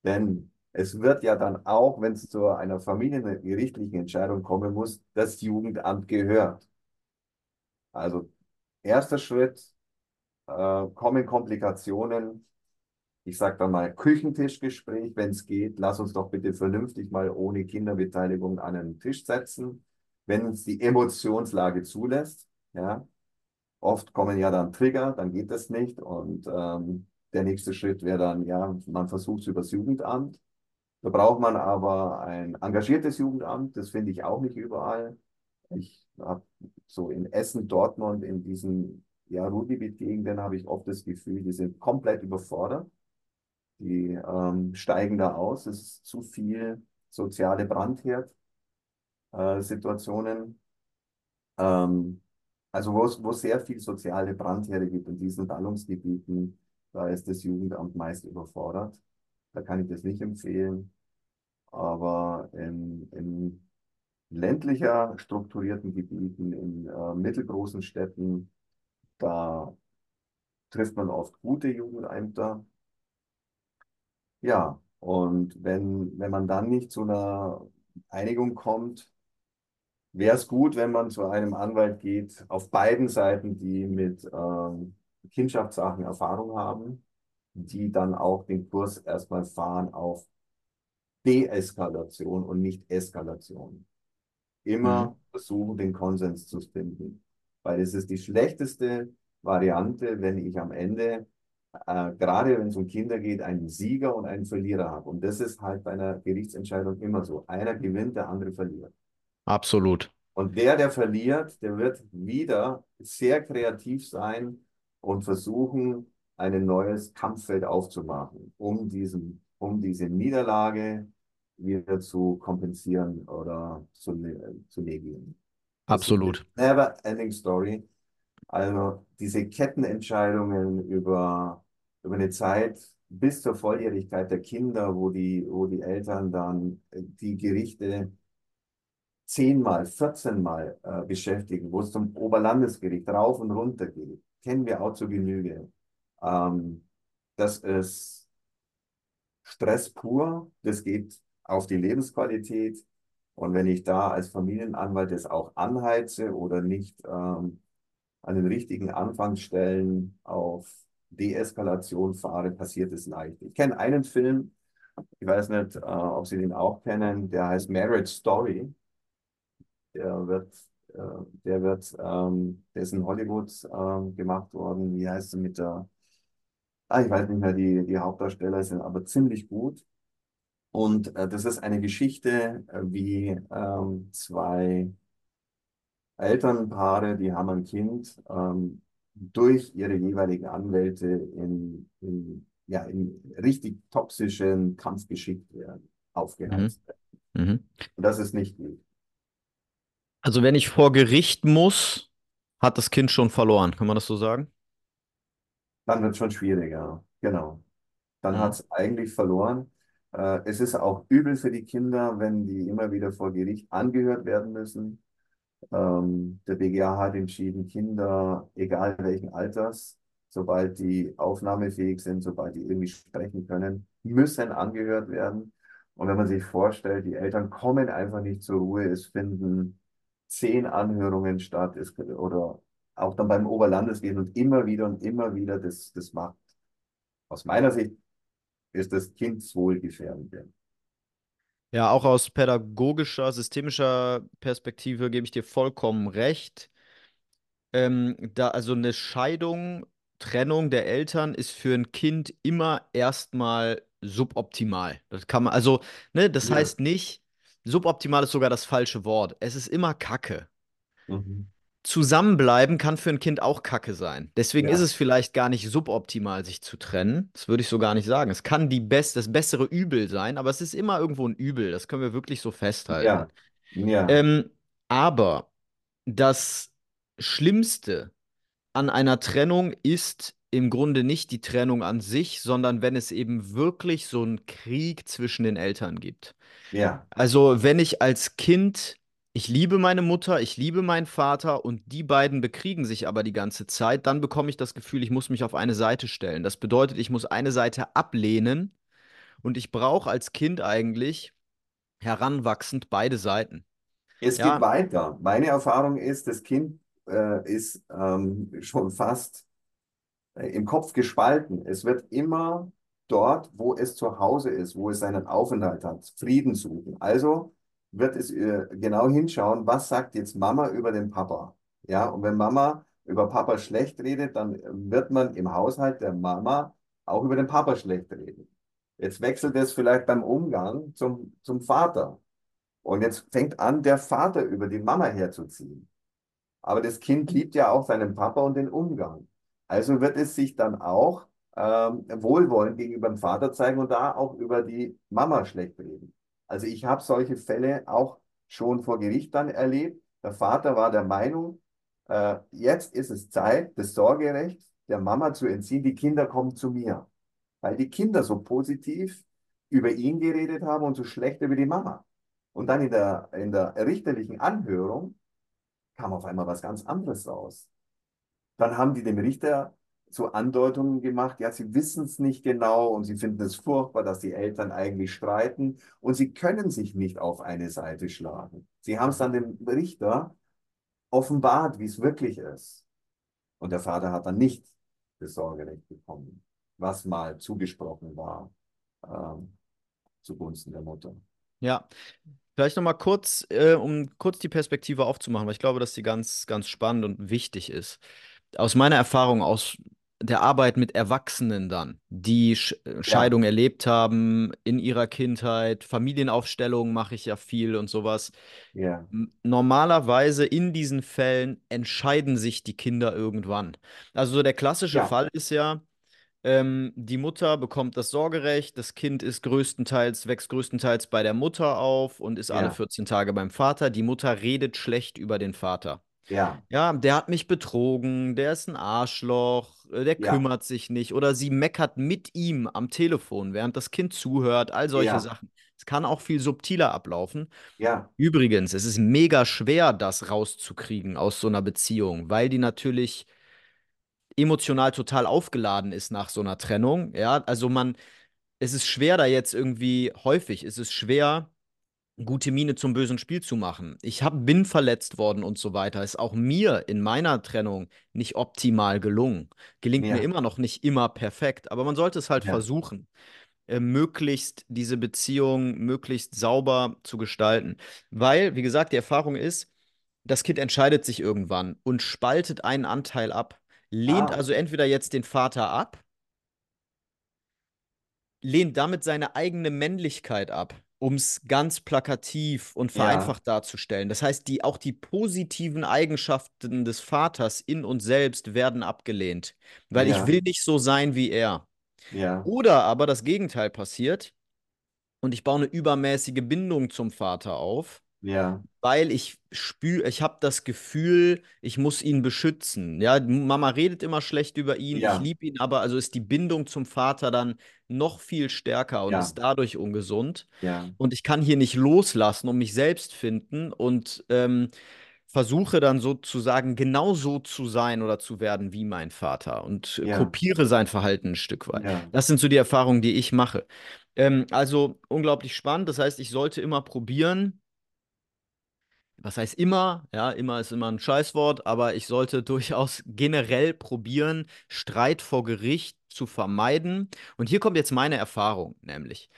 denn es wird ja dann auch, wenn es zu einer familiengerichtlichen Entscheidung kommen muss, das Jugendamt gehört. Also erster Schritt, äh, kommen Komplikationen. Ich sage dann mal Küchentischgespräch, wenn es geht. Lass uns doch bitte vernünftig mal ohne Kinderbeteiligung an einen Tisch setzen, wenn uns die Emotionslage zulässt. Ja, Oft kommen ja dann Trigger, dann geht das nicht. Und ähm, der nächste Schritt wäre dann, ja, man versucht es übers Jugendamt. Da braucht man aber ein engagiertes Jugendamt, das finde ich auch nicht überall. Ich habe so in Essen, Dortmund, in diesen ja, Ruhrgebiet-Gegenden habe ich oft das Gefühl, die sind komplett überfordert. Die ähm, steigen da aus. Es ist zu viel soziale Brandherd-Situationen. Ähm, also wo es, wo es sehr viel soziale Brandherde gibt in diesen Ballungsgebieten, da ist das Jugendamt meist überfordert. Da kann ich das nicht empfehlen. Aber in, in ländlicher strukturierten Gebieten, in äh, mittelgroßen Städten, da trifft man oft gute Jugendämter. Ja, und wenn, wenn man dann nicht zu einer Einigung kommt, wäre es gut, wenn man zu einem Anwalt geht, auf beiden Seiten, die mit ähm, Kindschaftssachen Erfahrung haben, die dann auch den Kurs erstmal fahren auf Deeskalation und nicht Eskalation.
Mhm.
Immer versuchen, den Konsens zu finden, weil es ist die schlechteste Variante, wenn ich am Ende, äh, gerade wenn es um Kinder geht, einen Sieger und einen Verlierer habe. Und das ist halt bei einer Gerichtsentscheidung immer so. Einer gewinnt, der andere verliert.
Absolut.
Und der, der verliert, der wird wieder sehr kreativ sein und versuchen, ein neues Kampffeld aufzumachen, um diesen, um diese Niederlage wieder zu kompensieren oder zu, ne- zu negieren.
Absolut.
never ending story. Also diese Kettenentscheidungen über, über eine Zeit bis zur Volljährigkeit der Kinder, wo die, wo die Eltern dann die Gerichte zehnmal, 14 Mal äh, beschäftigen, wo es zum Oberlandesgericht rauf und runter geht, kennen wir auch zu Genüge. Ähm, das ist Stress pur, das geht auf die Lebensqualität. Und wenn ich da als Familienanwalt das auch anheize oder nicht ähm, an den richtigen Anfangsstellen auf Deeskalation fahre, passiert es leicht. Ich kenne einen Film, ich weiß nicht, äh, ob Sie den auch kennen, der heißt Marriage Story. Der wird, äh, der wird, ähm, der ist in Hollywood ähm, gemacht worden. Wie heißt er mit der, ah, ich weiß nicht mehr, die, die Hauptdarsteller sind aber ziemlich gut. Und äh, das ist eine Geschichte, äh, wie ähm, zwei Elternpaare, die haben ein Kind, ähm, durch ihre jeweiligen Anwälte in, in, ja, in richtig toxischen Kampf geschickt werden,
Mhm.
aufgeheizt werden.
Mhm.
Und das ist nicht gut.
Also wenn ich vor Gericht muss, hat das Kind schon verloren. Kann man das so sagen?
Dann wird es schon schwieriger. Genau. Dann hat
Mhm.
es eigentlich verloren. Äh, es ist auch übel für die Kinder, wenn die immer wieder vor Gericht angehört werden müssen. Ähm, der BGH hat entschieden, Kinder, egal welchen Alters, sobald die aufnahmefähig sind, sobald die irgendwie sprechen können, müssen angehört werden. Und wenn man sich vorstellt, die Eltern kommen einfach nicht zur Ruhe, es finden zehn Anhörungen statt, es, oder auch dann beim Oberlandesgericht und immer wieder und immer wieder, das, das macht aus meiner Sicht ist das Kindswohl gefährdet.
Ja, auch aus pädagogischer, systemischer Perspektive gebe ich dir vollkommen recht. Ähm, da, also eine Scheidung, Trennung der Eltern ist für ein Kind immer erstmal suboptimal. Das kann man, also, ne, das
Ja.
heißt nicht, suboptimal ist sogar das falsche Wort. Es ist immer Kacke.
Mhm.
Zusammenbleiben kann für ein Kind auch Kacke sein. Deswegen ist
Ja.
es vielleicht gar nicht suboptimal, sich zu trennen. Das würde ich so gar nicht sagen. Es kann die best das bessere Übel sein, aber es ist immer irgendwo ein Übel. Das können wir wirklich so festhalten.
Ja. Ja.
Ähm, aber das Schlimmste an einer Trennung ist im Grunde nicht die Trennung an sich, sondern wenn es eben wirklich so einen Krieg zwischen den Eltern gibt.
Ja.
Also, wenn ich als Kind, ich liebe meine Mutter, ich liebe meinen Vater und die beiden bekriegen sich aber die ganze Zeit, dann bekomme ich das Gefühl, ich muss mich auf eine Seite stellen. Das bedeutet, ich muss eine Seite ablehnen und ich brauche als Kind eigentlich heranwachsend beide Seiten.
Es geht
Ja,
weiter. Meine Erfahrung ist, das Kind äh, ist ähm, schon fast im Kopf gespalten. Es wird immer dort, wo es zu Hause ist, wo es seinen Aufenthalt hat, Frieden suchen. Also wird es äh, genau hinschauen, was sagt jetzt Mama über den Papa. Ja, und wenn Mama über Papa schlecht redet, dann wird man im Haushalt der Mama auch über den Papa schlecht reden. Jetzt wechselt es vielleicht beim Umgang zum, zum Vater. Und jetzt fängt an, der Vater über die Mama herzuziehen. Aber das Kind liebt ja auch seinen Papa und den Umgang. Also wird es sich dann auch ähm, wohlwollend gegenüber dem Vater zeigen und da auch über die Mama schlecht reden. Also ich habe solche Fälle auch schon vor Gericht dann erlebt. Der Vater war der Meinung, äh, jetzt ist es Zeit, das Sorgerecht der Mama zu entziehen. Die Kinder kommen zu mir, weil die Kinder so positiv über ihn geredet haben und so schlecht über die Mama. Und dann in der, in der richterlichen Anhörung kam auf einmal was ganz anderes raus. Dann haben die dem Richter so Andeutungen gemacht, ja, sie wissen es nicht genau und sie finden es furchtbar, dass die Eltern eigentlich streiten und sie können sich nicht auf eine Seite schlagen. Sie haben es dann dem Richter offenbart, wie es wirklich ist. Und der Vater hat dann nicht das Sorgerecht bekommen, was mal zugesprochen war ähm, zugunsten der Mutter.
ja. Vielleicht noch mal kurz, äh, um kurz die Perspektive aufzumachen, weil ich glaube, dass die ganz, ganz spannend und wichtig ist. Aus meiner Erfahrung, aus der Arbeit mit Erwachsenen dann, die Sch äh,
Ja,
Scheidung erlebt haben in ihrer Kindheit, Familienaufstellungen mache ich ja viel und sowas.
ja,
Normalerweise in diesen Fällen entscheiden sich die Kinder irgendwann. Also so der klassische
ja,
Fall ist ja, ähm, die Mutter bekommt das Sorgerecht, das Kind ist größtenteils, wächst größtenteils bei der Mutter auf und ist alle
ja,
14 Tage beim Vater. Die Mutter redet schlecht über den Vater.
Ja,
Ja, der hat mich betrogen, der ist ein Arschloch, äh, der
ja,
kümmert sich nicht. Oder sie meckert mit ihm am Telefon, während das Kind zuhört, all solche
ja,
Sachen. Es kann auch viel subtiler ablaufen.
ja,
Übrigens, es ist mega schwer, das rauszukriegen aus so einer Beziehung, weil die natürlich emotional total aufgeladen ist nach so einer Trennung. Ja, also man, es ist schwer, da jetzt irgendwie häufig, es ist schwer, gute Miene zum bösen Spiel zu machen. Ich hab, bin verletzt worden und so weiter. Ist auch mir in meiner Trennung nicht optimal gelungen. Gelingt mir
ja,
immer noch nicht immer perfekt, aber man sollte es halt
ja.
versuchen, äh, möglichst diese Beziehung möglichst sauber zu gestalten. Weil, wie gesagt, die Erfahrung ist, das Kind entscheidet sich irgendwann und spaltet einen Anteil ab. Lehnt
Ah,
also entweder jetzt den Vater ab, lehnt damit seine eigene Männlichkeit ab, um es ganz plakativ und
ja,
vereinfacht darzustellen. Das heißt, die, auch die positiven Eigenschaften des Vaters in uns selbst werden abgelehnt, weil ich
ja,
will nicht so sein wie er.
ja,
Oder aber das Gegenteil passiert und ich baue eine übermäßige Bindung zum Vater auf
ja,
weil ich spüre, ich habe das Gefühl, ich muss ihn beschützen. Ja, Mama redet immer schlecht über ihn, ich
ja,
liebe ihn aber, also ist die Bindung zum Vater dann noch viel stärker und
ja,
ist dadurch ungesund.
ja,
Und ich kann hier nicht loslassen und mich selbst finden und ähm, versuche dann sozusagen genauso zu sein oder zu werden wie mein Vater und äh,
ja,
kopiere sein Verhalten ein Stück weit.
ja,
Das sind so die Erfahrungen, die ich mache. Ähm, also unglaublich spannend. Das heißt, ich sollte immer probieren, was heißt immer? Ja, immer ist immer ein Scheißwort, aber ich sollte durchaus generell probieren, Streit vor Gericht zu vermeiden. Und hier kommt jetzt meine Erfahrung, nämlich.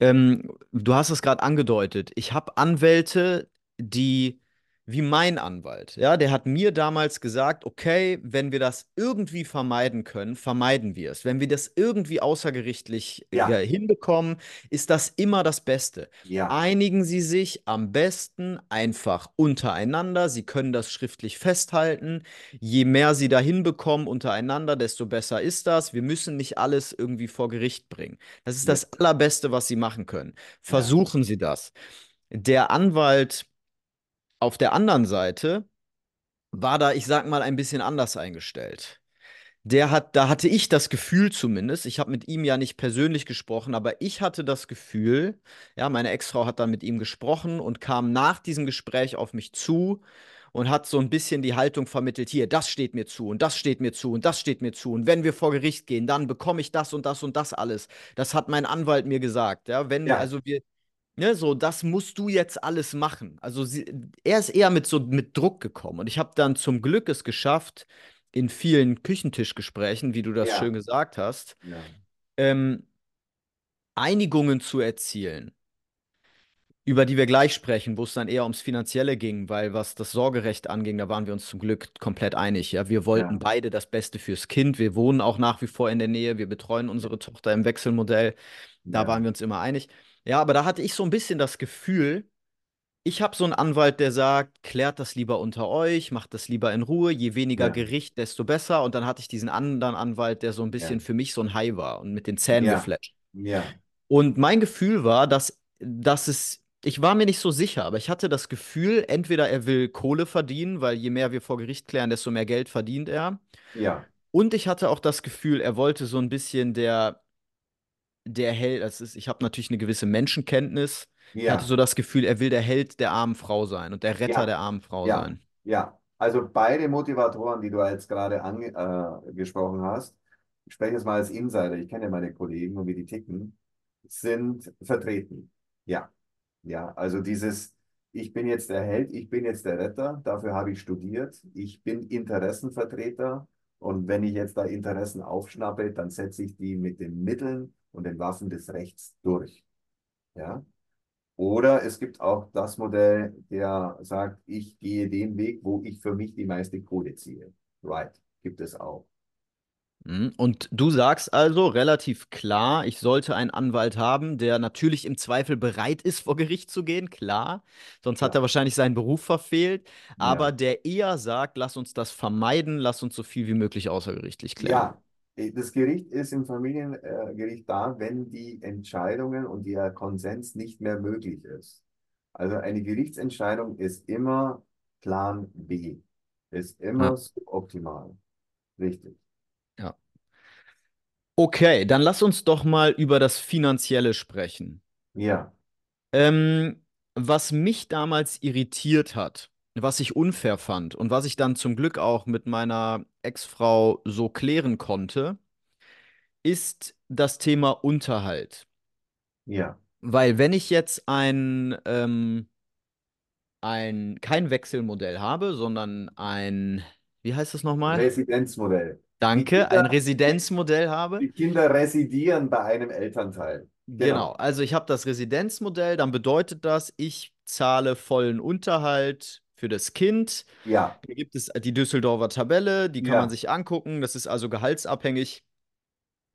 Ähm, du hast es gerade angedeutet. Ich habe Anwälte, die, wie mein Anwalt, ja, der hat mir damals gesagt, okay, wenn wir das irgendwie vermeiden können, vermeiden wir es. Wenn wir das irgendwie außergerichtlich
ja,
äh, hinbekommen, ist das immer das Beste.
ja,
Einigen Sie sich am besten einfach untereinander. Sie können das schriftlich festhalten. Je mehr Sie da hinbekommen untereinander, desto besser ist das. Wir müssen nicht alles irgendwie vor Gericht bringen. Das ist
ja,
das Allerbeste, was Sie machen können.
ja,
Versuchen Sie das. Der Anwalt auf der anderen Seite war da, ich sag mal, ein bisschen anders eingestellt. Der hat, da hatte ich das Gefühl zumindest, ich habe mit ihm ja nicht persönlich gesprochen, aber ich hatte das Gefühl, ja, meine Ex-Frau hat dann mit ihm gesprochen und kam nach diesem Gespräch auf mich zu und hat so ein bisschen die Haltung vermittelt, hier, das steht mir zu und das steht mir zu und das steht mir zu und wenn wir vor Gericht gehen, dann bekomme ich das und das und das alles. Das hat mein Anwalt mir gesagt, ja, wenn,
ja,
also wir, Ne, so, das musst du jetzt alles machen. Also sie, er ist eher mit so mit Druck gekommen. Und ich habe dann zum Glück es geschafft, in vielen Küchentischgesprächen, wie du das schön
ja,
gesagt hast,
ja,
ähm, Einigungen zu erzielen, über die wir gleich sprechen, wo es dann eher ums Finanzielle ging, weil was das Sorgerecht anging, da waren wir uns zum Glück komplett einig. Ja, wir wollten
ja,
beide das Beste fürs Kind. Wir wohnen auch nach wie vor in der Nähe. Wir betreuen unsere Tochter im Wechselmodell. Da waren wir uns immer einig. Ja, aber da hatte ich so ein bisschen das Gefühl, Ich habe so einen Anwalt, der sagt, klärt das lieber unter euch, macht das lieber in Ruhe, je weniger
ja,
Gericht, desto besser. Und dann hatte ich diesen anderen Anwalt, der so ein bisschen
ja,
für mich so ein Hai war und mit den Zähnen
ja,
gefletscht.
ja,
Und mein Gefühl war, dass, dass es, ich war mir nicht so sicher, aber ich hatte das Gefühl, entweder er will Kohle verdienen, weil je mehr wir vor Gericht klären, desto mehr Geld verdient er.
ja,
Und ich hatte auch das Gefühl, er wollte so ein bisschen der der Held, das ist, ich habe natürlich eine gewisse Menschenkenntnis. Ich hatte
ja,
so das Gefühl, er will der Held der armen Frau sein und der Retter
ja,
der armen Frau
ja,
sein.
ja. Also beide Motivatoren, die du jetzt gerade angesprochen hast, ich spreche jetzt mal als Insider, ich kenne ja meine Kollegen und wie die ticken, sind vertreten. Ja, ja, also dieses, ich bin jetzt der Held, ich bin jetzt der Retter, dafür habe ich studiert, ich bin Interessenvertreter und wenn ich jetzt da Interessen aufschnappe, dann setze ich die mit den Mitteln und den Waffen des Rechts durch. Ja. Oder es gibt auch das Modell, der sagt, ich gehe den Weg, wo ich für mich die meiste Kohle ziehe. Right, gibt es auch.
Mhm. Und du sagst also relativ klar, ich sollte einen Anwalt haben, der natürlich im Zweifel bereit ist, vor Gericht zu gehen, klar. Sonst hat er
Ja,
wahrscheinlich seinen Beruf verfehlt. Aber
ja,
der eher sagt, lass uns das vermeiden, lass uns so viel wie möglich außergerichtlich klären.
ja. Das Gericht ist im Familiengericht da, wenn die Entscheidungen und der Konsens nicht mehr möglich ist. Also eine Gerichtsentscheidung ist immer Plan B, ist
Ja.
immer suboptimal. Richtig.
Ja. Okay, dann lass uns doch mal über das Finanzielle sprechen.
Ja,
Ähm, was mich damals irritiert hat, was ich unfair fand und was ich dann zum Glück auch mit meiner Ex-Frau so klären konnte, ist das Thema Unterhalt.
ja.
Weil wenn ich jetzt ein, ähm, ein, kein Wechselmodell habe, sondern ein, wie heißt das nochmal?
Residenzmodell.
Danke, ein
Kinder, die,
Residenzmodell habe,
die Kinder residieren bei einem Elternteil.
Genau,
Genau.
also ich habe das Residenzmodell, dann bedeutet das, ich zahle vollen Unterhalt für das Kind.
Ja,
Hier gibt es die Düsseldorfer Tabelle, die kann man
ja,
sich angucken, das ist also gehaltsabhängig.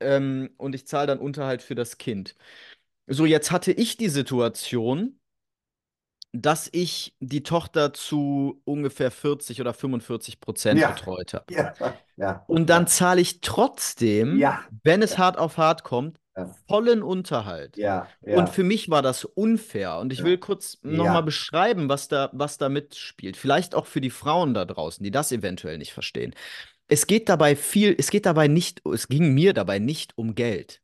Ähm, und ich zahle dann Unterhalt für das Kind. So, jetzt hatte ich die Situation, dass ich die Tochter zu ungefähr 40 oder 45 Prozent
ja,
betreut habe.
ja, ja,
Und dann zahle ich trotzdem, wenn es hart auf hart kommt,
ja,
vollen Unterhalt.
ja,
Und
ja,
für mich war das unfair. Und ich will
ja,
kurz nochmal
ja,
beschreiben, was da, was da mitspielt. Vielleicht auch für die Frauen da draußen, die das eventuell nicht verstehen. Es geht dabei viel, es geht dabei nicht, es ging mir dabei nicht um Geld,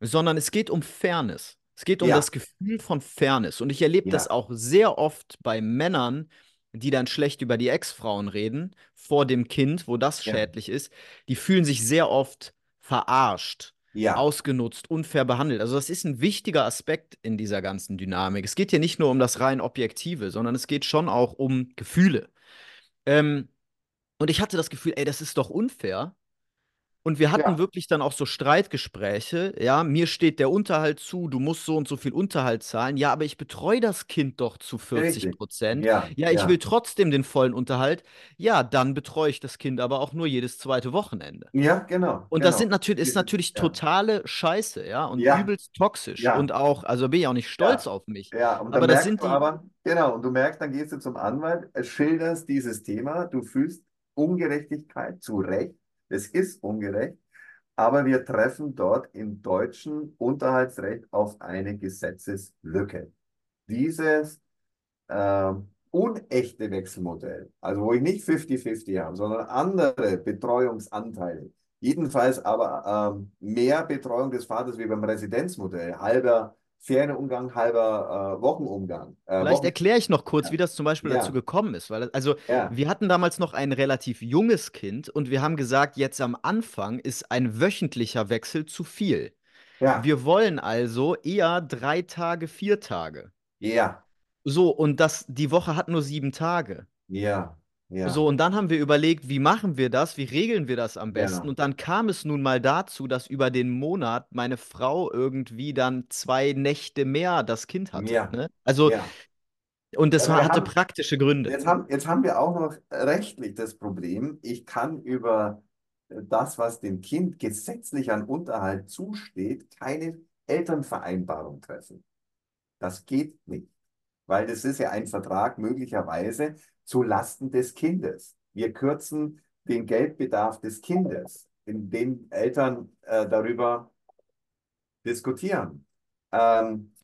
sondern es geht um Fairness. Es geht um das Gefühl von Fairness. Und ich erlebe das auch sehr oft bei Männern, die dann schlecht über die Ex-Frauen reden, vor dem Kind, wo das schädlich ist. Die fühlen sich sehr oft verarscht,
ja,
ausgenutzt, unfair behandelt. Also das ist ein wichtiger Aspekt in dieser ganzen Dynamik. Es geht hier nicht nur um das rein Objektive, sondern es geht schon auch um Gefühle. Ähm, und ich hatte das Gefühl, ey, das ist doch unfair. Und wir hatten
ja,
wirklich dann auch so Streitgespräche. Ja, mir steht der Unterhalt zu, du musst so und so viel Unterhalt zahlen. Ja, aber ich betreue das Kind doch zu 40
richtig.
Prozent.
Ja,
Ja, ich will
ja,
trotzdem den vollen Unterhalt. Ja, dann betreue ich das Kind aber auch nur jedes zweite Wochenende.
ja, genau,
Und das sind
genau.
natürlich, ist natürlich totale Scheiße, ja, und übelst toxisch. Und auch, also bin ich auch nicht stolz auf mich.
ja, und
Aber das sind die,
aber, genau, und du merkst, dann gehst du zum Anwalt, schilderst dieses Thema, du fühlst Ungerechtigkeit zu Recht, es ist ungerecht, aber wir treffen dort im deutschen Unterhaltsrecht auf eine Gesetzeslücke. Dieses ähm, unechte Wechselmodell, also wo ich nicht 50-50 habe, sondern andere Betreuungsanteile, jedenfalls aber ähm, mehr Betreuung des Vaters wie beim Residenzmodell, halber Ferienumgang, halber äh, Wochenumgang, äh,
Vielleicht
Wochen,
erkläre ich noch kurz, wie
ja,
das zum Beispiel dazu
ja,
gekommen ist. Weil, also,
ja,
wir hatten damals noch ein relativ junges Kind und wir haben gesagt, jetzt am Anfang ist ein wöchentlicher Wechsel zu viel. Wir wollen also eher drei Tage, vier Tage.
ja,
So, und das, die Woche hat nur sieben Tage.
ja,
So,
ja,
und dann haben wir überlegt, wie machen wir das? Wie regeln wir das am besten?
ja,
Und dann kam es nun mal dazu, dass über den Monat meine Frau irgendwie dann zwei Nächte mehr das Kind hatte.
ja,
Ne? Also, und das
Also
hatte
haben,
praktische Gründe.
Jetzt haben, jetzt haben wir auch noch rechtlich das Problem, ich kann über das, was dem Kind gesetzlich an Unterhalt zusteht, keine Elternvereinbarung treffen. Das geht nicht, weil das ist ja ein Vertrag möglicherweise zu Lasten des Kindes. Wir kürzen den Geldbedarf des Kindes, indem Eltern äh, darüber diskutieren. Ähm,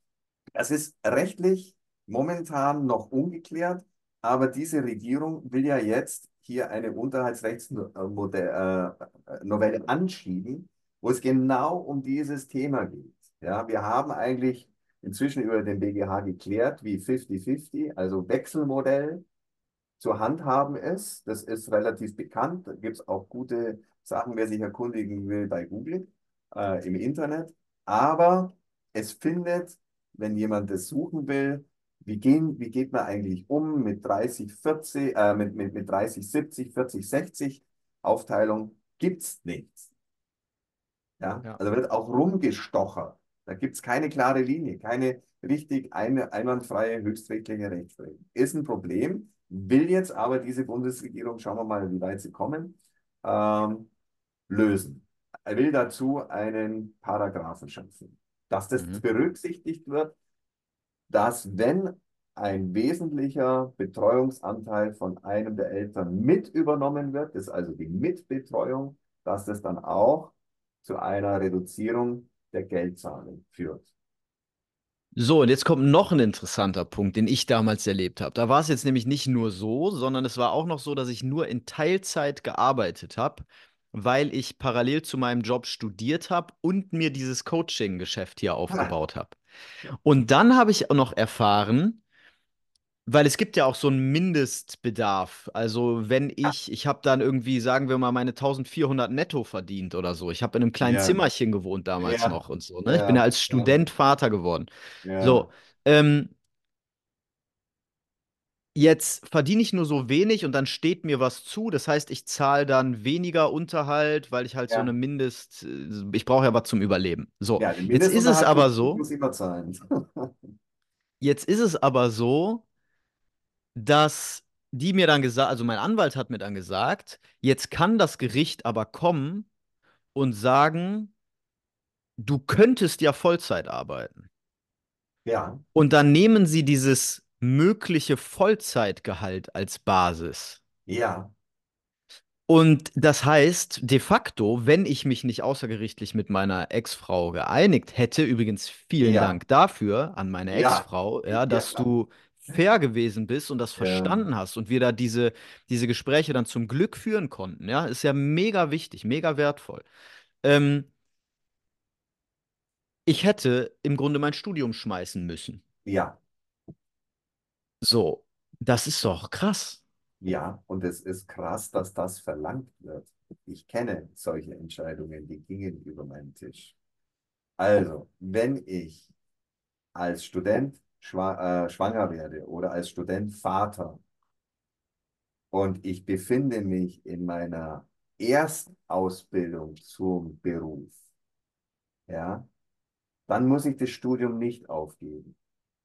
das ist rechtlich momentan noch ungeklärt, aber diese Regierung will ja jetzt hier eine Unterhaltsrechtsnovelle äh, anschieben, wo es genau um dieses Thema geht. Ja, wir haben eigentlich inzwischen über den BGH geklärt, wie 50-50, also Wechselmodell zu handhaben ist. Das ist relativ bekannt. Da gibt es auch gute Sachen, wer sich erkundigen will, bei Google äh, im Internet. Aber es findet, wenn jemand das suchen will, wie, gehen, wie geht man eigentlich um mit 30, 40, äh, mit, mit, mit 30, 70, 40, 60 Aufteilung, gibt es nichts. Ja?
Ja.
Also wird auch rumgestochert. Da gibt es keine klare Linie, keine richtig eine, einwandfreie höchstrichtliche Rechtsprechung. Ist ein Problem, will jetzt aber diese Bundesregierung, schauen wir mal, wie weit sie kommen, ähm, lösen. Er will dazu einen Paragraphen schaffen, dass das
Mhm.
berücksichtigt wird, dass wenn ein wesentlicher Betreuungsanteil von einem der Eltern mit übernommen wird, das ist also die Mitbetreuung, dass das dann auch zu einer Reduzierung der Geldzahlung führt.
So, und jetzt kommt noch ein interessanter Punkt, den ich damals erlebt habe. Da war es jetzt nämlich nicht nur so, sondern es war auch noch so, dass ich nur in Teilzeit gearbeitet habe, weil ich parallel zu meinem Job studiert habe und mir dieses Coaching-Geschäft hier
Ah,
aufgebaut habe. Und dann habe ich auch noch erfahren, weil es gibt ja auch so einen Mindestbedarf. Also wenn ich, ich habe dann irgendwie, sagen wir mal, meine 1400 netto verdient oder so. Ich habe in einem kleinen
Ja,
Zimmerchen gewohnt damals
ja,
noch und so. Ne? Ich bin ja
ja,
als
ja,
Student Vater geworden.
ja,
So, ähm, jetzt verdiene ich nur so wenig und dann steht mir was zu. Das heißt, ich zahle dann weniger Unterhalt, weil ich halt so eine
ja.
Mindest, äh, ich brauche ja was zum Überleben. So,
Ja,
jetzt ist es aber so, jetzt ist es aber so, dass die mir dann gesagt, also mein Anwalt hat mir dann gesagt, jetzt kann das Gericht aber kommen und sagen, du könntest ja Vollzeit arbeiten.
Ja,
Und dann nehmen sie dieses mögliche Vollzeitgehalt als Basis.
ja,
Und das heißt, de facto, wenn ich mich nicht außergerichtlich mit meiner Ex-Frau geeinigt hätte, übrigens vielen
Ja,
Dank dafür an meine
ja,
Ex-Frau, ja,
ja,
dass
klar.
du fair gewesen bist und das
Ja,
verstanden hast und wir da diese, diese Gespräche dann zum Glück führen konnten, ja, ist ja mega wichtig, mega wertvoll. Ähm, ich hätte im Grunde mein Studium schmeißen müssen.
ja,
So, das ist doch krass.
ja. Und es ist krass, dass das verlangt wird. Ich kenne solche Entscheidungen, die gingen über meinen Tisch. Also, wenn ich als Student schwa äh, schwanger werde oder als Student Vater und ich befinde mich in meiner Erstausbildung zum Beruf, ja, dann muss ich das Studium nicht aufgeben.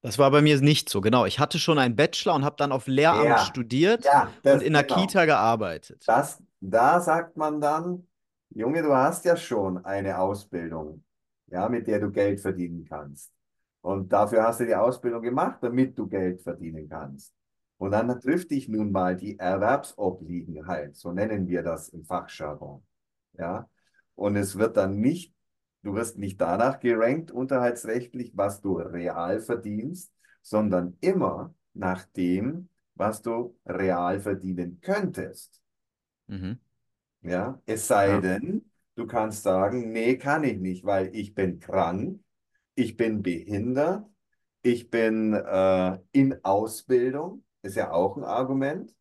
Das war bei mir nicht so, genau. Ich hatte schon einen Bachelor und habe dann auf Lehramt
Ja,
studiert
ja,
und
das,
in der
genau.
Kita gearbeitet.
Das, da sagt man dann, Junge, du hast ja schon eine Ausbildung, ja, mit der du Geld verdienen kannst. Und dafür hast du die Ausbildung gemacht, damit du Geld verdienen kannst. Und dann trifft dich nun mal die Erwerbsobliegenheit, so nennen wir das im Fachjargon. Ja, und es wird dann nicht, du wirst nicht danach gerankt, unterhaltsrechtlich, was du real verdienst, sondern immer nach dem, was du real verdienen könntest.
Mhm.
Ja, es sei
Ja.
denn, du kannst sagen, nee, kann ich nicht, weil ich bin krank, ich bin behindert, ich bin äh, in Ausbildung, ist ja auch ein Argument.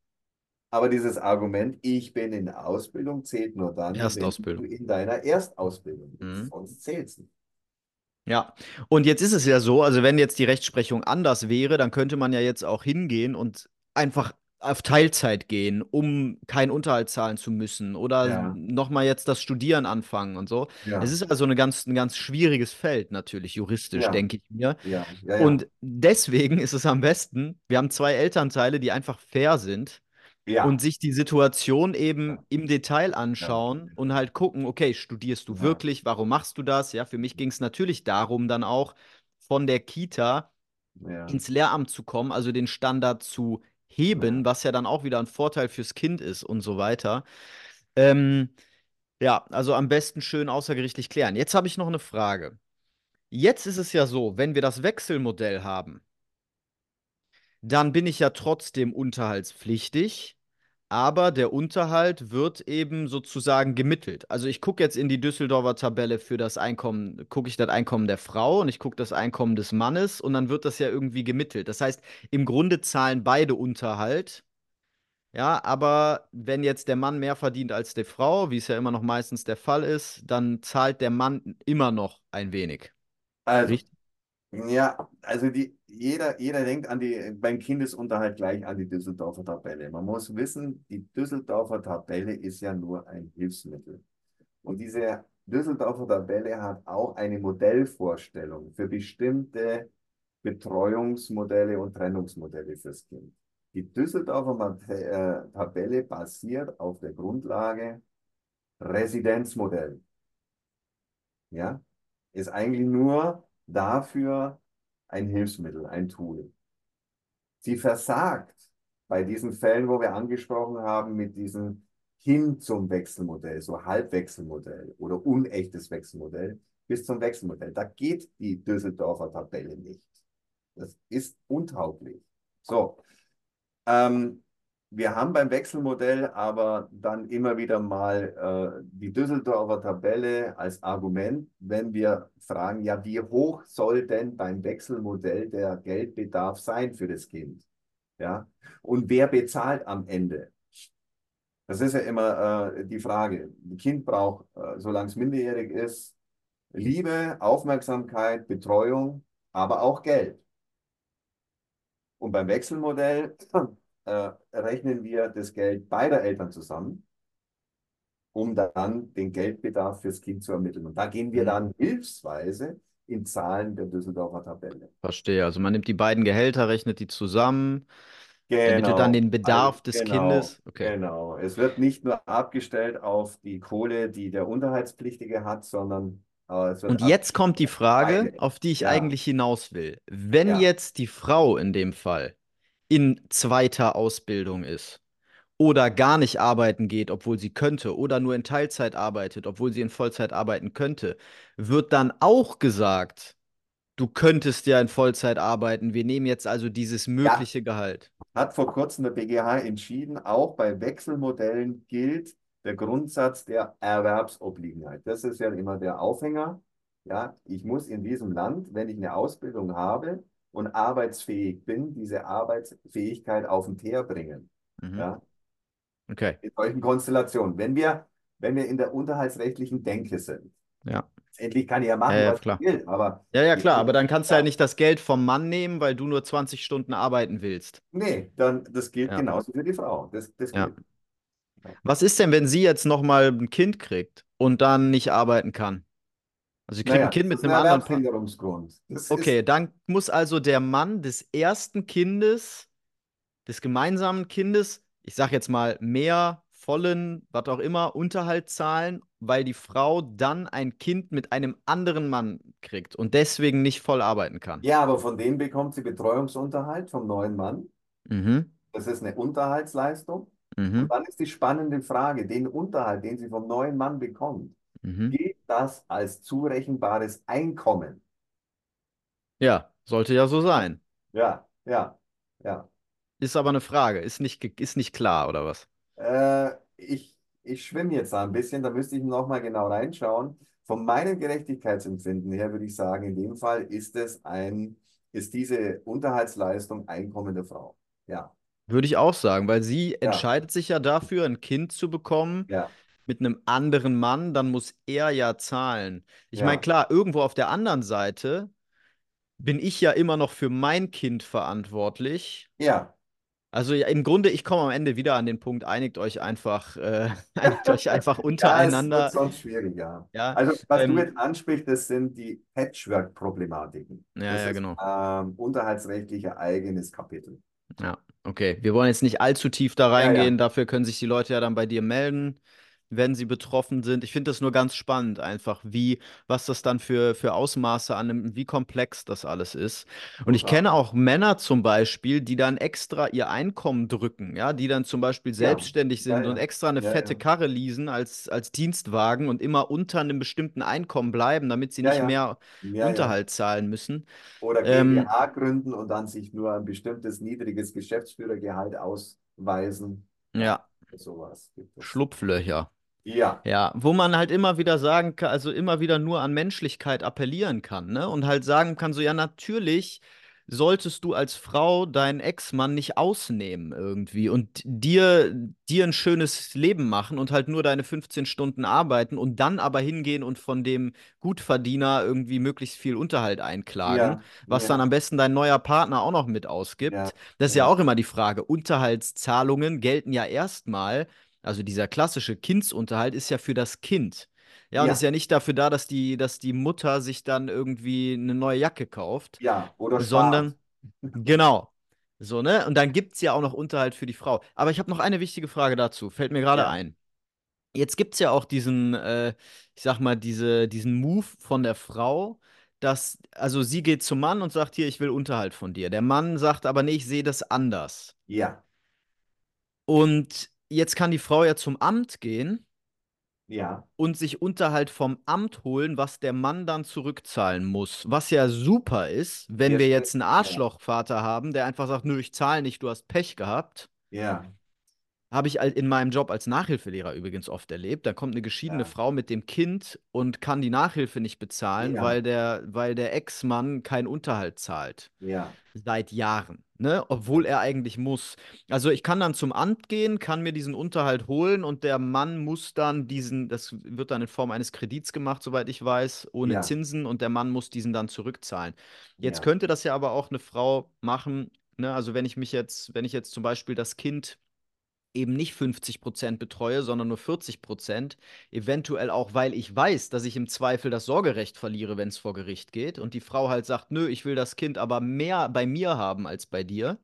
Aber dieses Argument, ich bin in Ausbildung, zählt nur dann, wenn du in deiner Erstausbildung bist.
Mhm.
Sonst zählt es nicht.
Ja, und jetzt ist es ja so, also wenn jetzt die Rechtsprechung anders wäre, dann könnte man ja jetzt auch hingehen und einfach auf Teilzeit gehen, um keinen Unterhalt zahlen zu müssen oder
Ja,
nochmal jetzt das Studieren anfangen und so. Es
ja,
ist also eine ganz, ein ganz schwieriges Feld natürlich, juristisch,
ja,
denke ich mir. Und deswegen ist es am besten, wir haben zwei Elternteile, die einfach fair sind und sich die Situation eben im Detail anschauen und halt gucken, okay, studierst du wirklich? Warum machst du das? Ja, für mich ging es natürlich darum, dann auch von der Kita ins Lehramt zu kommen, also den Standard zu heben, was ja dann auch wieder ein Vorteil fürs Kind ist und so weiter. Ähm, ja, also am besten schön außergerichtlich klären. Jetzt habe ich noch eine Frage. Jetzt ist es ja so, wenn wir das Wechselmodell haben, dann bin ich ja trotzdem unterhaltspflichtig, aber der Unterhalt wird eben sozusagen gemittelt. Also ich gucke jetzt in die Düsseldorfer Tabelle für das Einkommen, gucke ich das Einkommen der Frau und ich gucke das Einkommen des Mannes und dann wird das ja irgendwie gemittelt. Das heißt, im Grunde zahlen beide Unterhalt. Ja, aber wenn jetzt der Mann mehr verdient als die Frau, wie es ja immer noch meistens der Fall ist, dann zahlt der Mann immer noch ein wenig.
Also,
Richtig?
Ja, also die, jeder, jeder denkt an die, beim Kindesunterhalt gleich an die Düsseldorfer Tabelle. Man muss wissen, die Düsseldorfer Tabelle ist ja nur ein Hilfsmittel. Und diese Düsseldorfer Tabelle hat auch eine Modellvorstellung für bestimmte Betreuungsmodelle und Trennungsmodelle fürs Kind. Die Düsseldorfer äh, Tabelle basiert auf der Grundlage Residenzmodell. Ja, ist eigentlich nur dafür ein Hilfsmittel, ein Tool. Sie versagt bei diesen Fällen, wo wir angesprochen haben, mit diesem hin zum Wechselmodell, so Halbwechselmodell oder unechtes Wechselmodell bis zum Wechselmodell. Da geht die Düsseldorfer Tabelle nicht. Das ist untauglich. So, ähm, wir haben beim Wechselmodell aber dann immer wieder mal äh, die Düsseldorfer Tabelle als Argument, wenn wir fragen, ja, wie hoch soll denn beim Wechselmodell der Geldbedarf sein für das Kind? Ja, und wer bezahlt am Ende? Das ist ja immer äh, die Frage. Ein Kind braucht, äh, solange es minderjährig ist, Liebe, Aufmerksamkeit, Betreuung, aber auch Geld. Und beim Wechselmodell äh, rechnen wir das Geld beider Eltern zusammen, um dann den Geldbedarf fürs Kind zu ermitteln. Und da gehen wir
Hm.
dann hilfsweise in Zahlen der Düsseldorfer Tabelle.
Verstehe. Also man nimmt die beiden Gehälter, rechnet die zusammen, ermittelt dann
Genau.
den
Also,
Bedarf des
genau,
Kindes. Okay.
genau. Es wird nicht nur abgestellt auf die Kohle, die der Unterhaltspflichtige hat, sondern äh,
Und jetzt kommt die Frage, auf die ich
Ja,
eigentlich hinaus will. Wenn
ja,
jetzt die Frau in dem Fall in zweiter Ausbildung ist oder gar nicht arbeiten geht, obwohl sie könnte, oder nur in Teilzeit arbeitet, obwohl sie in Vollzeit arbeiten könnte, wird dann auch gesagt, du könntest ja in Vollzeit arbeiten. Wir nehmen jetzt also dieses
Ja,
mögliche Gehalt.
hat vor kurzem der BGH entschieden, auch bei Wechselmodellen gilt der Grundsatz der Erwerbsobliegenheit. Das ist ja immer der Aufhänger. Ja, ich muss in diesem Land, wenn ich eine Ausbildung habe und arbeitsfähig bin, diese Arbeitsfähigkeit auf den Teer bringen.
Mhm.
Ja,
Okay.
in solchen Konstellationen. Wenn wir, wenn wir in der unterhaltsrechtlichen Denke sind,
Ja.
endlich kann ich ja
Ja,
machen,
ja,
was
klar.
ich will, aber
Ja, ja, klar, aber dann kannst du ja
ja,
nicht das Geld vom Mann nehmen, weil du nur 20 Stunden arbeiten willst.
nee, dann das gilt
Ja,
genauso für die Frau. Das, das
ja.
Ja.
Was ist denn, wenn sie jetzt nochmal ein Kind kriegt und dann nicht arbeiten kann? Also sie kriegt ein
Naja,
Kind
das
mit
ist ein
einem anderen Okay, dann muss also der Mann des ersten Kindes, des gemeinsamen Kindes, ich sag jetzt mal mehr vollen, was auch immer, Unterhalt zahlen, weil die Frau dann ein Kind mit einem anderen Mann kriegt und deswegen nicht voll arbeiten kann.
ja, aber von dem bekommt sie Betreuungsunterhalt vom neuen Mann.
Mhm,
Das ist eine Unterhaltsleistung. Und
mhm,
dann ist die spannende Frage, den Unterhalt, den sie vom neuen Mann bekommt,
mhm.
gilt das als zurechenbares Einkommen?
Ja, sollte ja so sein.
Ja, ja, ja.
Ist aber eine Frage, ist nicht, ist nicht klar, oder was?
Äh, ich ich schwimme jetzt da ein bisschen, da müsste ich noch mal genau reinschauen. Von meinem Gerechtigkeitsempfinden her würde ich sagen, in dem Fall ist es ein, ist diese Unterhaltsleistung Einkommen der Frau. Ja,
Würde ich auch sagen, weil sie
ja,
entscheidet sich ja dafür, ein Kind zu bekommen
ja,
mit einem anderen Mann, dann muss er ja zahlen. Ich meine,
ja,
klar, irgendwo auf der anderen Seite bin ich ja immer noch für mein Kind verantwortlich.
ja.
Also ja, im Grunde, ich komme am Ende wieder an den Punkt, einigt euch einfach, äh, einigt euch einfach
Ja, es wird
untereinander.
sonst schwierig, ja.
Ja,
Also, was du
ähm,
jetzt ansprichst, das sind die Patchwork-Problematiken.
ja,
Das
ja,
ist
genau.
ähm, unterhaltsrechtlich ein eigenes Kapitel.
Ja, okay. Wir wollen jetzt nicht allzu tief da reingehen.
ja,
Dafür können sich die Leute ja dann bei dir melden, wenn sie betroffen sind. Ich finde das nur ganz spannend, einfach wie, was das dann für, für Ausmaße annimmt, wie komplex das alles ist. Und ich kenne auch Männer zum Beispiel, die dann extra ihr Einkommen drücken, ja, die dann zum Beispiel
Ja,
selbstständig
ja,
sind und
ja,
extra eine
ja,
fette
ja,
Karre leasen als, als Dienstwagen und immer unter einem bestimmten Einkommen bleiben, damit sie
ja,
nicht
ja,
mehr
ja, ja.
Unterhalt zahlen müssen.
Oder
Ähm,
GmbH gründen und dann sich nur ein bestimmtes niedriges Geschäftsführergehalt ausweisen. Ja,
ja,
sowas gibt es.
Schlupflöcher.
Ja,
Ja, wo man halt immer wieder sagen kann, also immer wieder nur an Menschlichkeit appellieren kann, ne? Und halt sagen kann, so, ja, natürlich solltest du als Frau deinen Ex-Mann nicht ausnehmen irgendwie und dir, dir ein schönes Leben machen und halt nur deine 15 Stunden arbeiten und dann aber hingehen und von dem Gutverdiener irgendwie möglichst viel Unterhalt einklagen,
ja,
was dann
ja,
am besten dein neuer Partner auch noch mit ausgibt.
ja,
Das ist ja
ja,
auch immer die Frage. Unterhaltszahlungen gelten ja erstmal also dieser klassische Kindsunterhalt ist ja für das Kind. Ja, und ist
ja,
ja nicht dafür da, dass die, dass die Mutter sich dann irgendwie eine neue Jacke kauft,
ja, oder spart.
sondern genau. So, ne? Und dann gibt es ja auch noch Unterhalt für die Frau. Aber ich habe noch eine wichtige Frage dazu, fällt mir gerade
Ja,
ein. Jetzt gibt es ja auch diesen, äh, ich sag mal, diese, diesen Move von der Frau, dass, also sie geht zum Mann und sagt, hier, ich will Unterhalt von dir. Der Mann sagt aber, nee, ich sehe das anders.
ja,
Und jetzt kann die Frau ja zum Amt gehen
ja.
und sich Unterhalt vom Amt holen, was der Mann dann zurückzahlen muss. Was ja super ist, wenn
Wir
wir jetzt einen
ja,
Arschlochvater haben, der einfach sagt, nö, ich zahle nicht, du hast Pech gehabt.
ja,
Habe ich in meinem Job als Nachhilfelehrer übrigens oft erlebt. Da kommt eine geschiedene
ja,
Frau mit dem Kind und kann die Nachhilfe nicht bezahlen,
ja,
weil der, weil der Ex-Mann keinen Unterhalt zahlt.
ja,
Seit Jahren, ne? Obwohl er eigentlich muss. Also ich kann dann zum Amt gehen, kann mir diesen Unterhalt holen und der Mann muss dann diesen, das wird dann in Form eines Kredits gemacht, soweit ich weiß, ohne
ja,
Zinsen und der Mann muss diesen dann zurückzahlen. Jetzt könnte das ja aber auch eine Frau machen, ne? Also wenn ich mich jetzt, wenn ich jetzt zum Beispiel das Kind eben nicht 50 Prozent betreue, sondern nur 40 Prozent. Eventuell auch, weil ich weiß, dass ich im Zweifel das Sorgerecht verliere, wenn es vor Gericht geht. Und die Frau halt sagt, nö, ich will das Kind aber mehr bei mir haben als bei dir.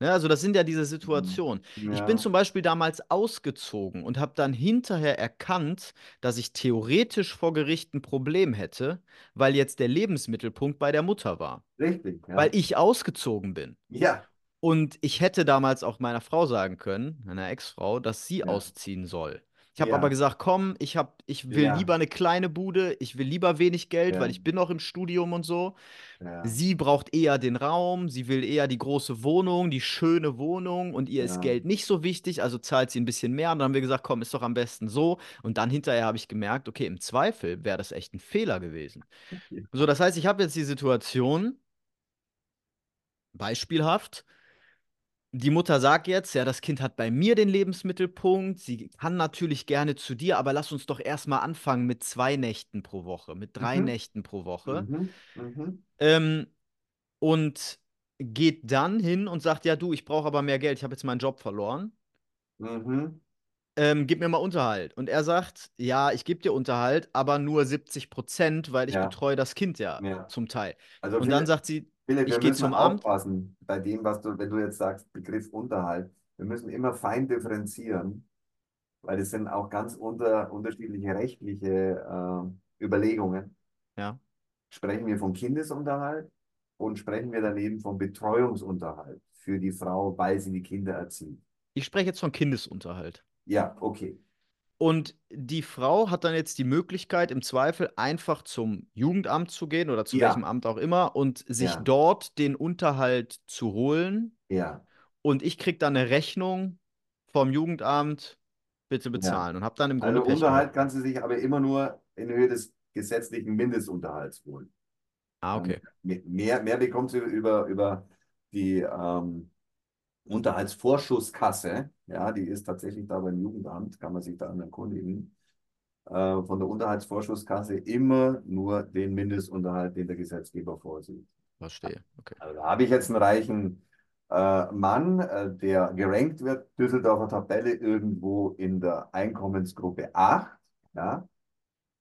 Ja, also das sind ja diese
Mhm.
Situationen. Ich bin
ja,
zum Beispiel damals ausgezogen und habe dann hinterher erkannt, dass ich theoretisch vor Gericht ein Problem hätte, weil jetzt der Lebensmittelpunkt bei der Mutter war.
richtig,
Weil
ja,
ich ausgezogen bin.
ja,
Und ich hätte damals auch meiner Frau sagen können, meiner Ex-Frau, dass sie
Ja,
ausziehen soll. Ich habe aber
ja,
gesagt, komm, ich hab, ich will
ja,
lieber eine kleine Bude, ich will lieber wenig Geld, weil
ja,
ich bin noch im Studium und so. Sie braucht eher den Raum, sie will eher die große Wohnung, die schöne Wohnung und ihr ist. Geld nicht so wichtig, also zahlt sie ein bisschen mehr. Und dann haben wir gesagt, komm, ist doch am besten so. Und dann hinterher habe ich gemerkt, okay, im Zweifel wäre das echt ein Fehler gewesen. So, das heißt, ich habe jetzt die Situation, beispielhaft, die Mutter sagt jetzt, ja, das Kind hat bei mir den Lebensmittelpunkt, sie kann natürlich gerne zu dir, aber lass uns doch erstmal anfangen mit zwei Nächten pro Woche, mit drei
Mhm,
Nächten pro Woche.
mhm, mhm,
Ähm, und geht dann hin und sagt, ja, du, ich brauche aber mehr Geld, ich habe jetzt meinen Job verloren.
mhm.
Ähm, gib mir mal Unterhalt. Und er sagt, ja, ich gebe dir Unterhalt, aber nur 70 Prozent, weil ich
Ja,
betreue das Kind ja
ja.
zum Teil.
Also
Und dann sagt sie,
Philipp,
ich
wir
gehe
müssen
zum Amt.
aufpassen bei dem, was du, wenn du jetzt sagst, Begriff Unterhalt. Wir müssen immer fein differenzieren, weil es sind auch ganz unter, unterschiedliche rechtliche äh, Überlegungen.
Ja,
Sprechen wir vom Kindesunterhalt und sprechen wir daneben vom Betreuungsunterhalt für die Frau, weil sie die Kinder erzieht.
ich spreche jetzt von Kindesunterhalt.
Ja, okay.
Und die Frau hat dann jetzt die Möglichkeit, im Zweifel einfach zum Jugendamt zu gehen oder zu welchem
Ja,
Amt auch immer und sich
ja,
dort den Unterhalt zu holen.
ja,
Und ich kriege dann eine Rechnung vom Jugendamt, bitte
ja.
bezahlen und habe dann im Grunde
Also
Pech gehabt.
Unterhalt kann sie sich aber immer nur in Höhe des gesetzlichen Mindestunterhalts holen.
Ah,
Ähm,
okay.
mehr, mehr bekommt sie über, über die ähm, Unterhaltsvorschusskasse. Ja, die ist tatsächlich da beim Jugendamt, kann man sich da erkundigen. Äh, von der Unterhaltsvorschusskasse immer nur den Mindestunterhalt, den der Gesetzgeber vorsieht.
Verstehe. Okay.
Also da habe ich jetzt einen reichen äh, Mann, äh, der gerankt wird, Düsseldorfer Tabelle irgendwo in der Einkommensgruppe 8. Ja,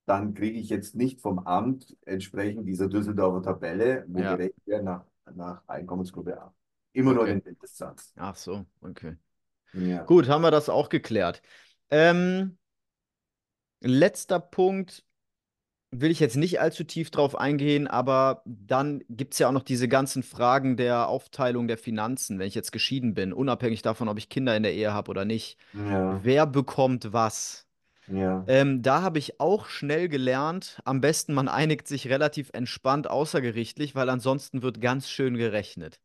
dann kriege ich jetzt nicht vom Amt entsprechend dieser Düsseldorfer Tabelle, wo
Ja,
gerechnet wird nach, nach Einkommensgruppe 8. Immer nur
okay.
den Mindestsatz.
Ach so, okay.
Ja.
Gut, haben wir das auch geklärt. Ähm, letzter Punkt, will ich jetzt nicht allzu tief drauf eingehen, aber dann gibt es ja auch noch diese ganzen Fragen der Aufteilung der Finanzen, wenn ich jetzt geschieden bin, unabhängig davon, ob ich Kinder in der Ehe habe oder nicht.
Ja,
Wer bekommt was?
ja.
Ähm, da habe ich auch schnell gelernt, am besten man einigt sich relativ entspannt außergerichtlich, weil ansonsten wird ganz schön gerechnet.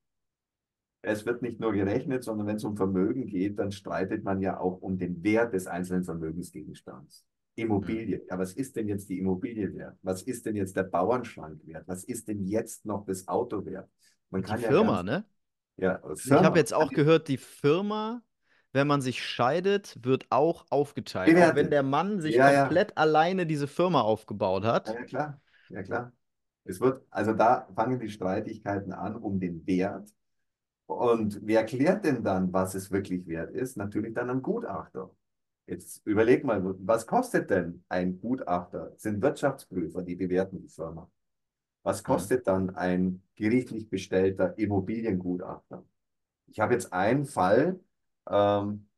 Es wird nicht nur gerechnet, sondern wenn es um Vermögen geht, dann streitet man ja auch um den Wert des einzelnen Vermögensgegenstands. Immobilie. Ja, was ist denn jetzt die Immobilie wert? Was ist denn jetzt der Bauernschrank wert? Was ist denn jetzt noch das Auto wert? Man
Die
kann ja
Firma,
ganz,
ne?
ja,
Also ich habe
Firma
jetzt auch gehört, die Firma, wenn man sich scheidet, wird auch aufgeteilt. Auch wenn der Mann sich
Ja, ja,
komplett alleine diese Firma aufgebaut
ja,
hat.
ja, klar. Ja, klar. Es wird, also da fangen die Streitigkeiten an um den Wert. Und wer klärt denn dann, was es wirklich wert ist? Natürlich dann ein Gutachter. Jetzt überleg mal, was kostet denn ein Gutachter? Das sind Wirtschaftsprüfer, die bewerten die Firma. Was
Hm.
kostet dann ein gerichtlich bestellter Immobiliengutachter? Ich habe jetzt einen Fall, ähm,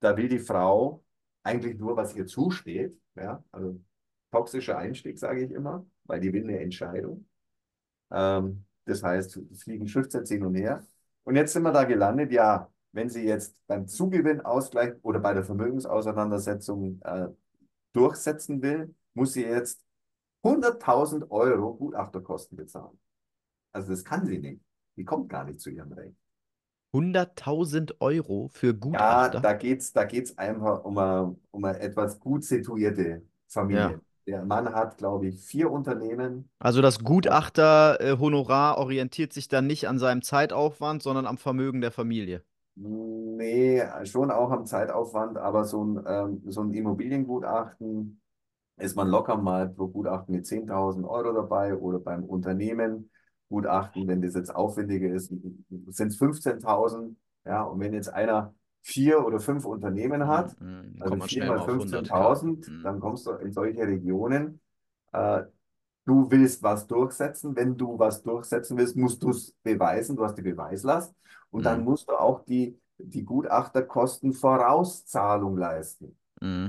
da will die Frau eigentlich nur, was ihr zusteht. Ja? Also toxischer Einstieg, sage ich immer, weil die will eine Entscheidung. Ähm, das heißt, es fliegen Schriftsätze hin und her. Und jetzt sind wir da gelandet, ja, wenn sie jetzt beim Zugewinnausgleich oder bei der Vermögensauseinandersetzung äh, durchsetzen will, muss sie jetzt 100.000 Euro Gutachterkosten bezahlen. Also das kann sie nicht. Die kommt gar nicht zu ihrem Recht.
100.000 Euro für
Ja,
Gutachter?
da geht's, da geht's einfach um eine, um eine etwas gut situierte
Ja.
Der Mann hat, glaube ich, vier Unternehmen.
Also das Gutachter-Honorar orientiert sich dann nicht an seinem Zeitaufwand, sondern am Vermögen der Familie.
Nee, schon auch am Zeitaufwand, aber so ein, ähm, so ein Immobiliengutachten ist man locker mal pro Gutachten mit 10.000 Euro dabei oder beim Unternehmen Gutachten, wenn das jetzt aufwendiger ist, sind es 15.000. Ja, und wenn jetzt einer vier oder fünf Unternehmen
Hm,
hat,
hm, Dann
also vier mal
mal auf 100k.
15.000,
Hm,
dann kommst du in solche Regionen. Äh, du willst was durchsetzen. Wenn du was durchsetzen willst, musst du es beweisen. Du hast die Beweislast. Und dann
hm,
musst du auch die, die Gutachterkosten Vorauszahlung leisten.
hm,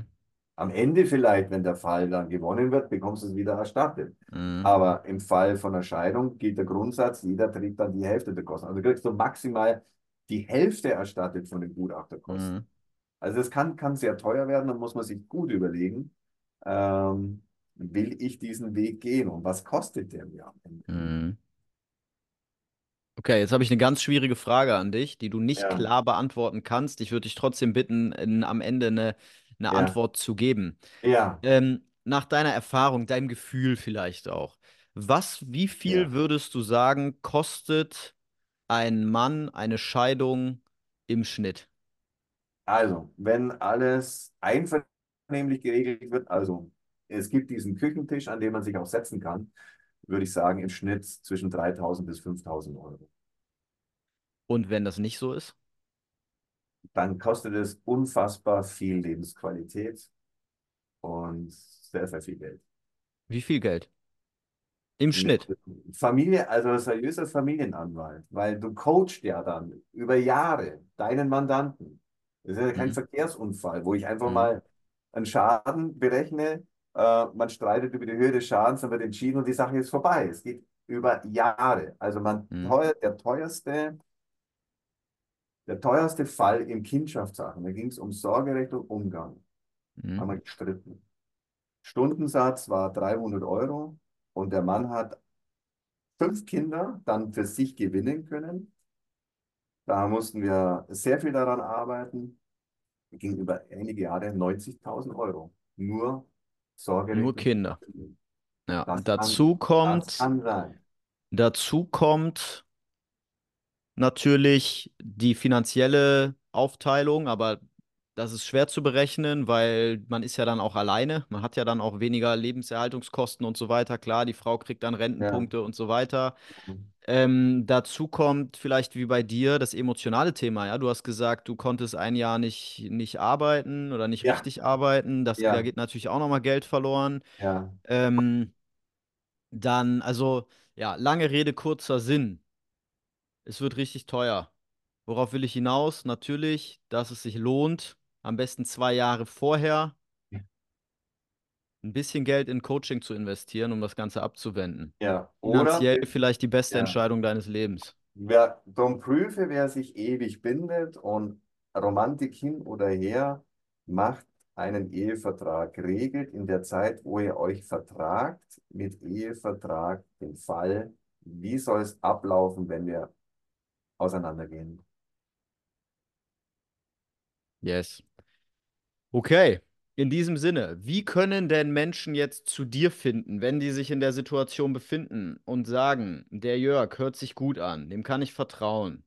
Am Ende vielleicht, wenn der Fall dann gewonnen wird, bekommst du es wieder erstattet.
hm.
Aber im Fall von einer Scheidung gilt der Grundsatz, jeder trägt dann die Hälfte der Kosten. Also kriegst du maximal die Hälfte erstattet von den Gutachterkosten.
Mhm.
Also es kann, kann sehr teuer werden, dann muss man sich gut überlegen, ähm, will ich diesen Weg gehen und was kostet der mir am Ende?
Mhm. Okay, jetzt habe ich eine ganz schwierige Frage an dich, die du nicht
Ja,
klar beantworten kannst. Ich würde dich trotzdem bitten, in, am Ende eine, eine
ja,
Antwort zu geben.
ja,
Ähm, nach deiner Erfahrung, deinem Gefühl vielleicht auch. Was, wie viel
ja.
würdest du sagen, kostet ein Mann eine Scheidung im Schnitt?
Also, wenn alles einvernehmlich geregelt wird, also es gibt diesen Küchentisch, an dem man sich auch setzen kann, würde ich sagen, im Schnitt zwischen 3.000 bis 5.000 Euro.
Und wenn das nicht so ist?
Dann kostet es unfassbar viel Lebensqualität und sehr, sehr viel Geld.
Wie viel Geld? Im Schnitt.
Familie, also ein seriöser Familienanwalt, weil du coachst ja dann über Jahre deinen Mandanten. Das ist ja kein
Mhm.
Verkehrsunfall, wo ich einfach
Mhm.
mal einen Schaden berechne, äh, man streitet über die Höhe des Schadens, dann wird entschieden und die Sache ist vorbei. Es geht über Jahre. Also man,
Mhm.
teuer, der teuerste, der teuerste Fall in Kindschaftssachen, da ging es um Sorgerecht und Umgang, haben
Mhm.
wir gestritten. Stundensatz war 300 Euro und der Mann hat fünf Kinder dann für sich gewinnen können. Da mussten wir sehr viel daran arbeiten. Ging über einige Jahre 90.000 Euro. Nur
Nur
Sorgerecht.
Kinder. Ja.
Das
Dazu kommt,
kann sein.
dazu kommt natürlich die finanzielle Aufteilung, aber das ist schwer zu berechnen, weil man ist ja dann auch alleine. Man hat ja dann auch weniger Lebenserhaltungskosten und so weiter. Klar, die Frau kriegt dann
Ja.
Rentenpunkte und so weiter. Ähm, dazu kommt vielleicht wie bei dir das emotionale Thema. Ja, du hast gesagt, du konntest ein Jahr nicht, nicht arbeiten oder nicht
Ja,
richtig arbeiten. Das, da
ja,
geht natürlich auch nochmal Geld verloren.
ja,
Ähm, dann, also, ja, lange Rede, kurzer Sinn. Es wird richtig teuer. Worauf will ich hinaus? Natürlich, dass es sich lohnt, am besten zwei Jahre vorher ein bisschen Geld in Coaching zu investieren, um das Ganze abzuwenden.
ja. Oder,
Finanziell vielleicht die beste
ja.
Entscheidung deines Lebens.
Wer, drum prüfe, wer sich ewig bindet und Romantik hin oder her, macht einen Ehevertrag, regelt in der Zeit, wo ihr euch vertragt, mit Ehevertrag den Fall, wie soll es ablaufen, wenn wir auseinandergehen.
Yes. Okay. In diesem Sinne, wie können denn Menschen jetzt zu dir finden, wenn die sich in der Situation befinden und sagen, der Jörg hört sich gut an, dem kann ich vertrauen.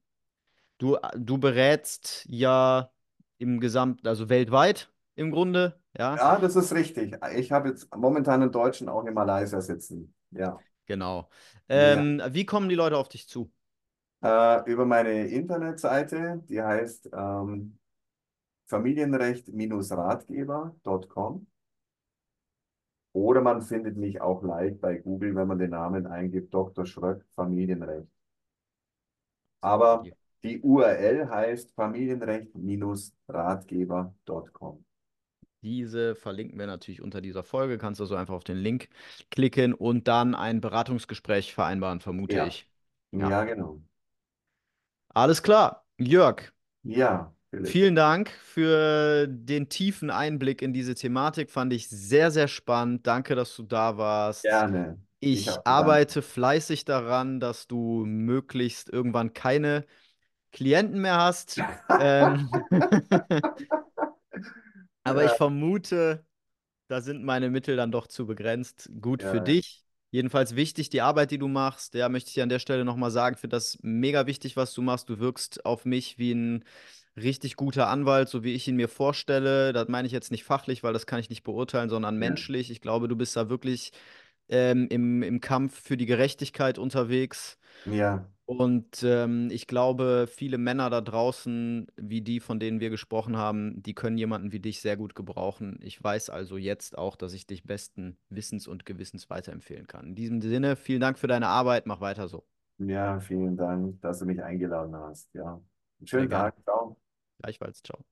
Du, du berätst ja im Gesamt, also weltweit im Grunde, ja,
Ja, das ist richtig. Ich habe jetzt momentan einen Deutschen auch in Malaysia sitzen. Ja.
genau.
Ja.
Ähm, wie kommen die Leute auf dich zu?
Äh, über meine Internetseite, die heißt ähm, familienrecht-ratgeber.com. Oder man findet mich auch leicht bei Google, wenn man den Namen eingibt, Dr. Schröck, Familienrecht. Aber die URL heißt familienrecht-ratgeber.com.
Diese verlinken wir natürlich unter dieser Folge. Kannst also einfach auf den Link klicken und dann ein Beratungsgespräch vereinbaren, vermute
Ja,
ich. Ja.
ja, genau.
Alles klar. Jörg,
Ja.
Vielen Dank für den tiefen Einblick in diese Thematik. Fand ich sehr, sehr spannend. Danke, dass du da warst.
Gerne. Ich
Ich arbeite fleißig daran, dass du möglichst irgendwann keine Klienten mehr hast. Ähm, aber ich
Ja,
vermute, da sind meine Mittel dann doch zu begrenzt. Gut für
ja,
dich. Jedenfalls wichtig, die Arbeit, die du machst. Ja, möchte ich an der Stelle nochmal sagen, finde das mega wichtig, was du machst. Du wirkst auf mich wie ein richtig guter Anwalt, so wie ich ihn mir vorstelle. Das meine ich jetzt nicht fachlich, weil das kann ich nicht beurteilen, sondern menschlich. Ich glaube, du bist da wirklich ähm, im, im Kampf für die Gerechtigkeit unterwegs.
ja,
Und ähm, ich glaube, viele Männer da draußen, wie die, von denen wir gesprochen haben, die können jemanden wie dich sehr gut gebrauchen. Ich weiß also jetzt auch, dass ich dich besten Wissens und Gewissens weiterempfehlen kann. In diesem Sinne, vielen Dank für deine Arbeit. Mach weiter so.
ja, vielen Dank, dass du mich eingeladen hast. Ja, einen schönen. Tag. Ciao.
Gleichfalls. Ciao.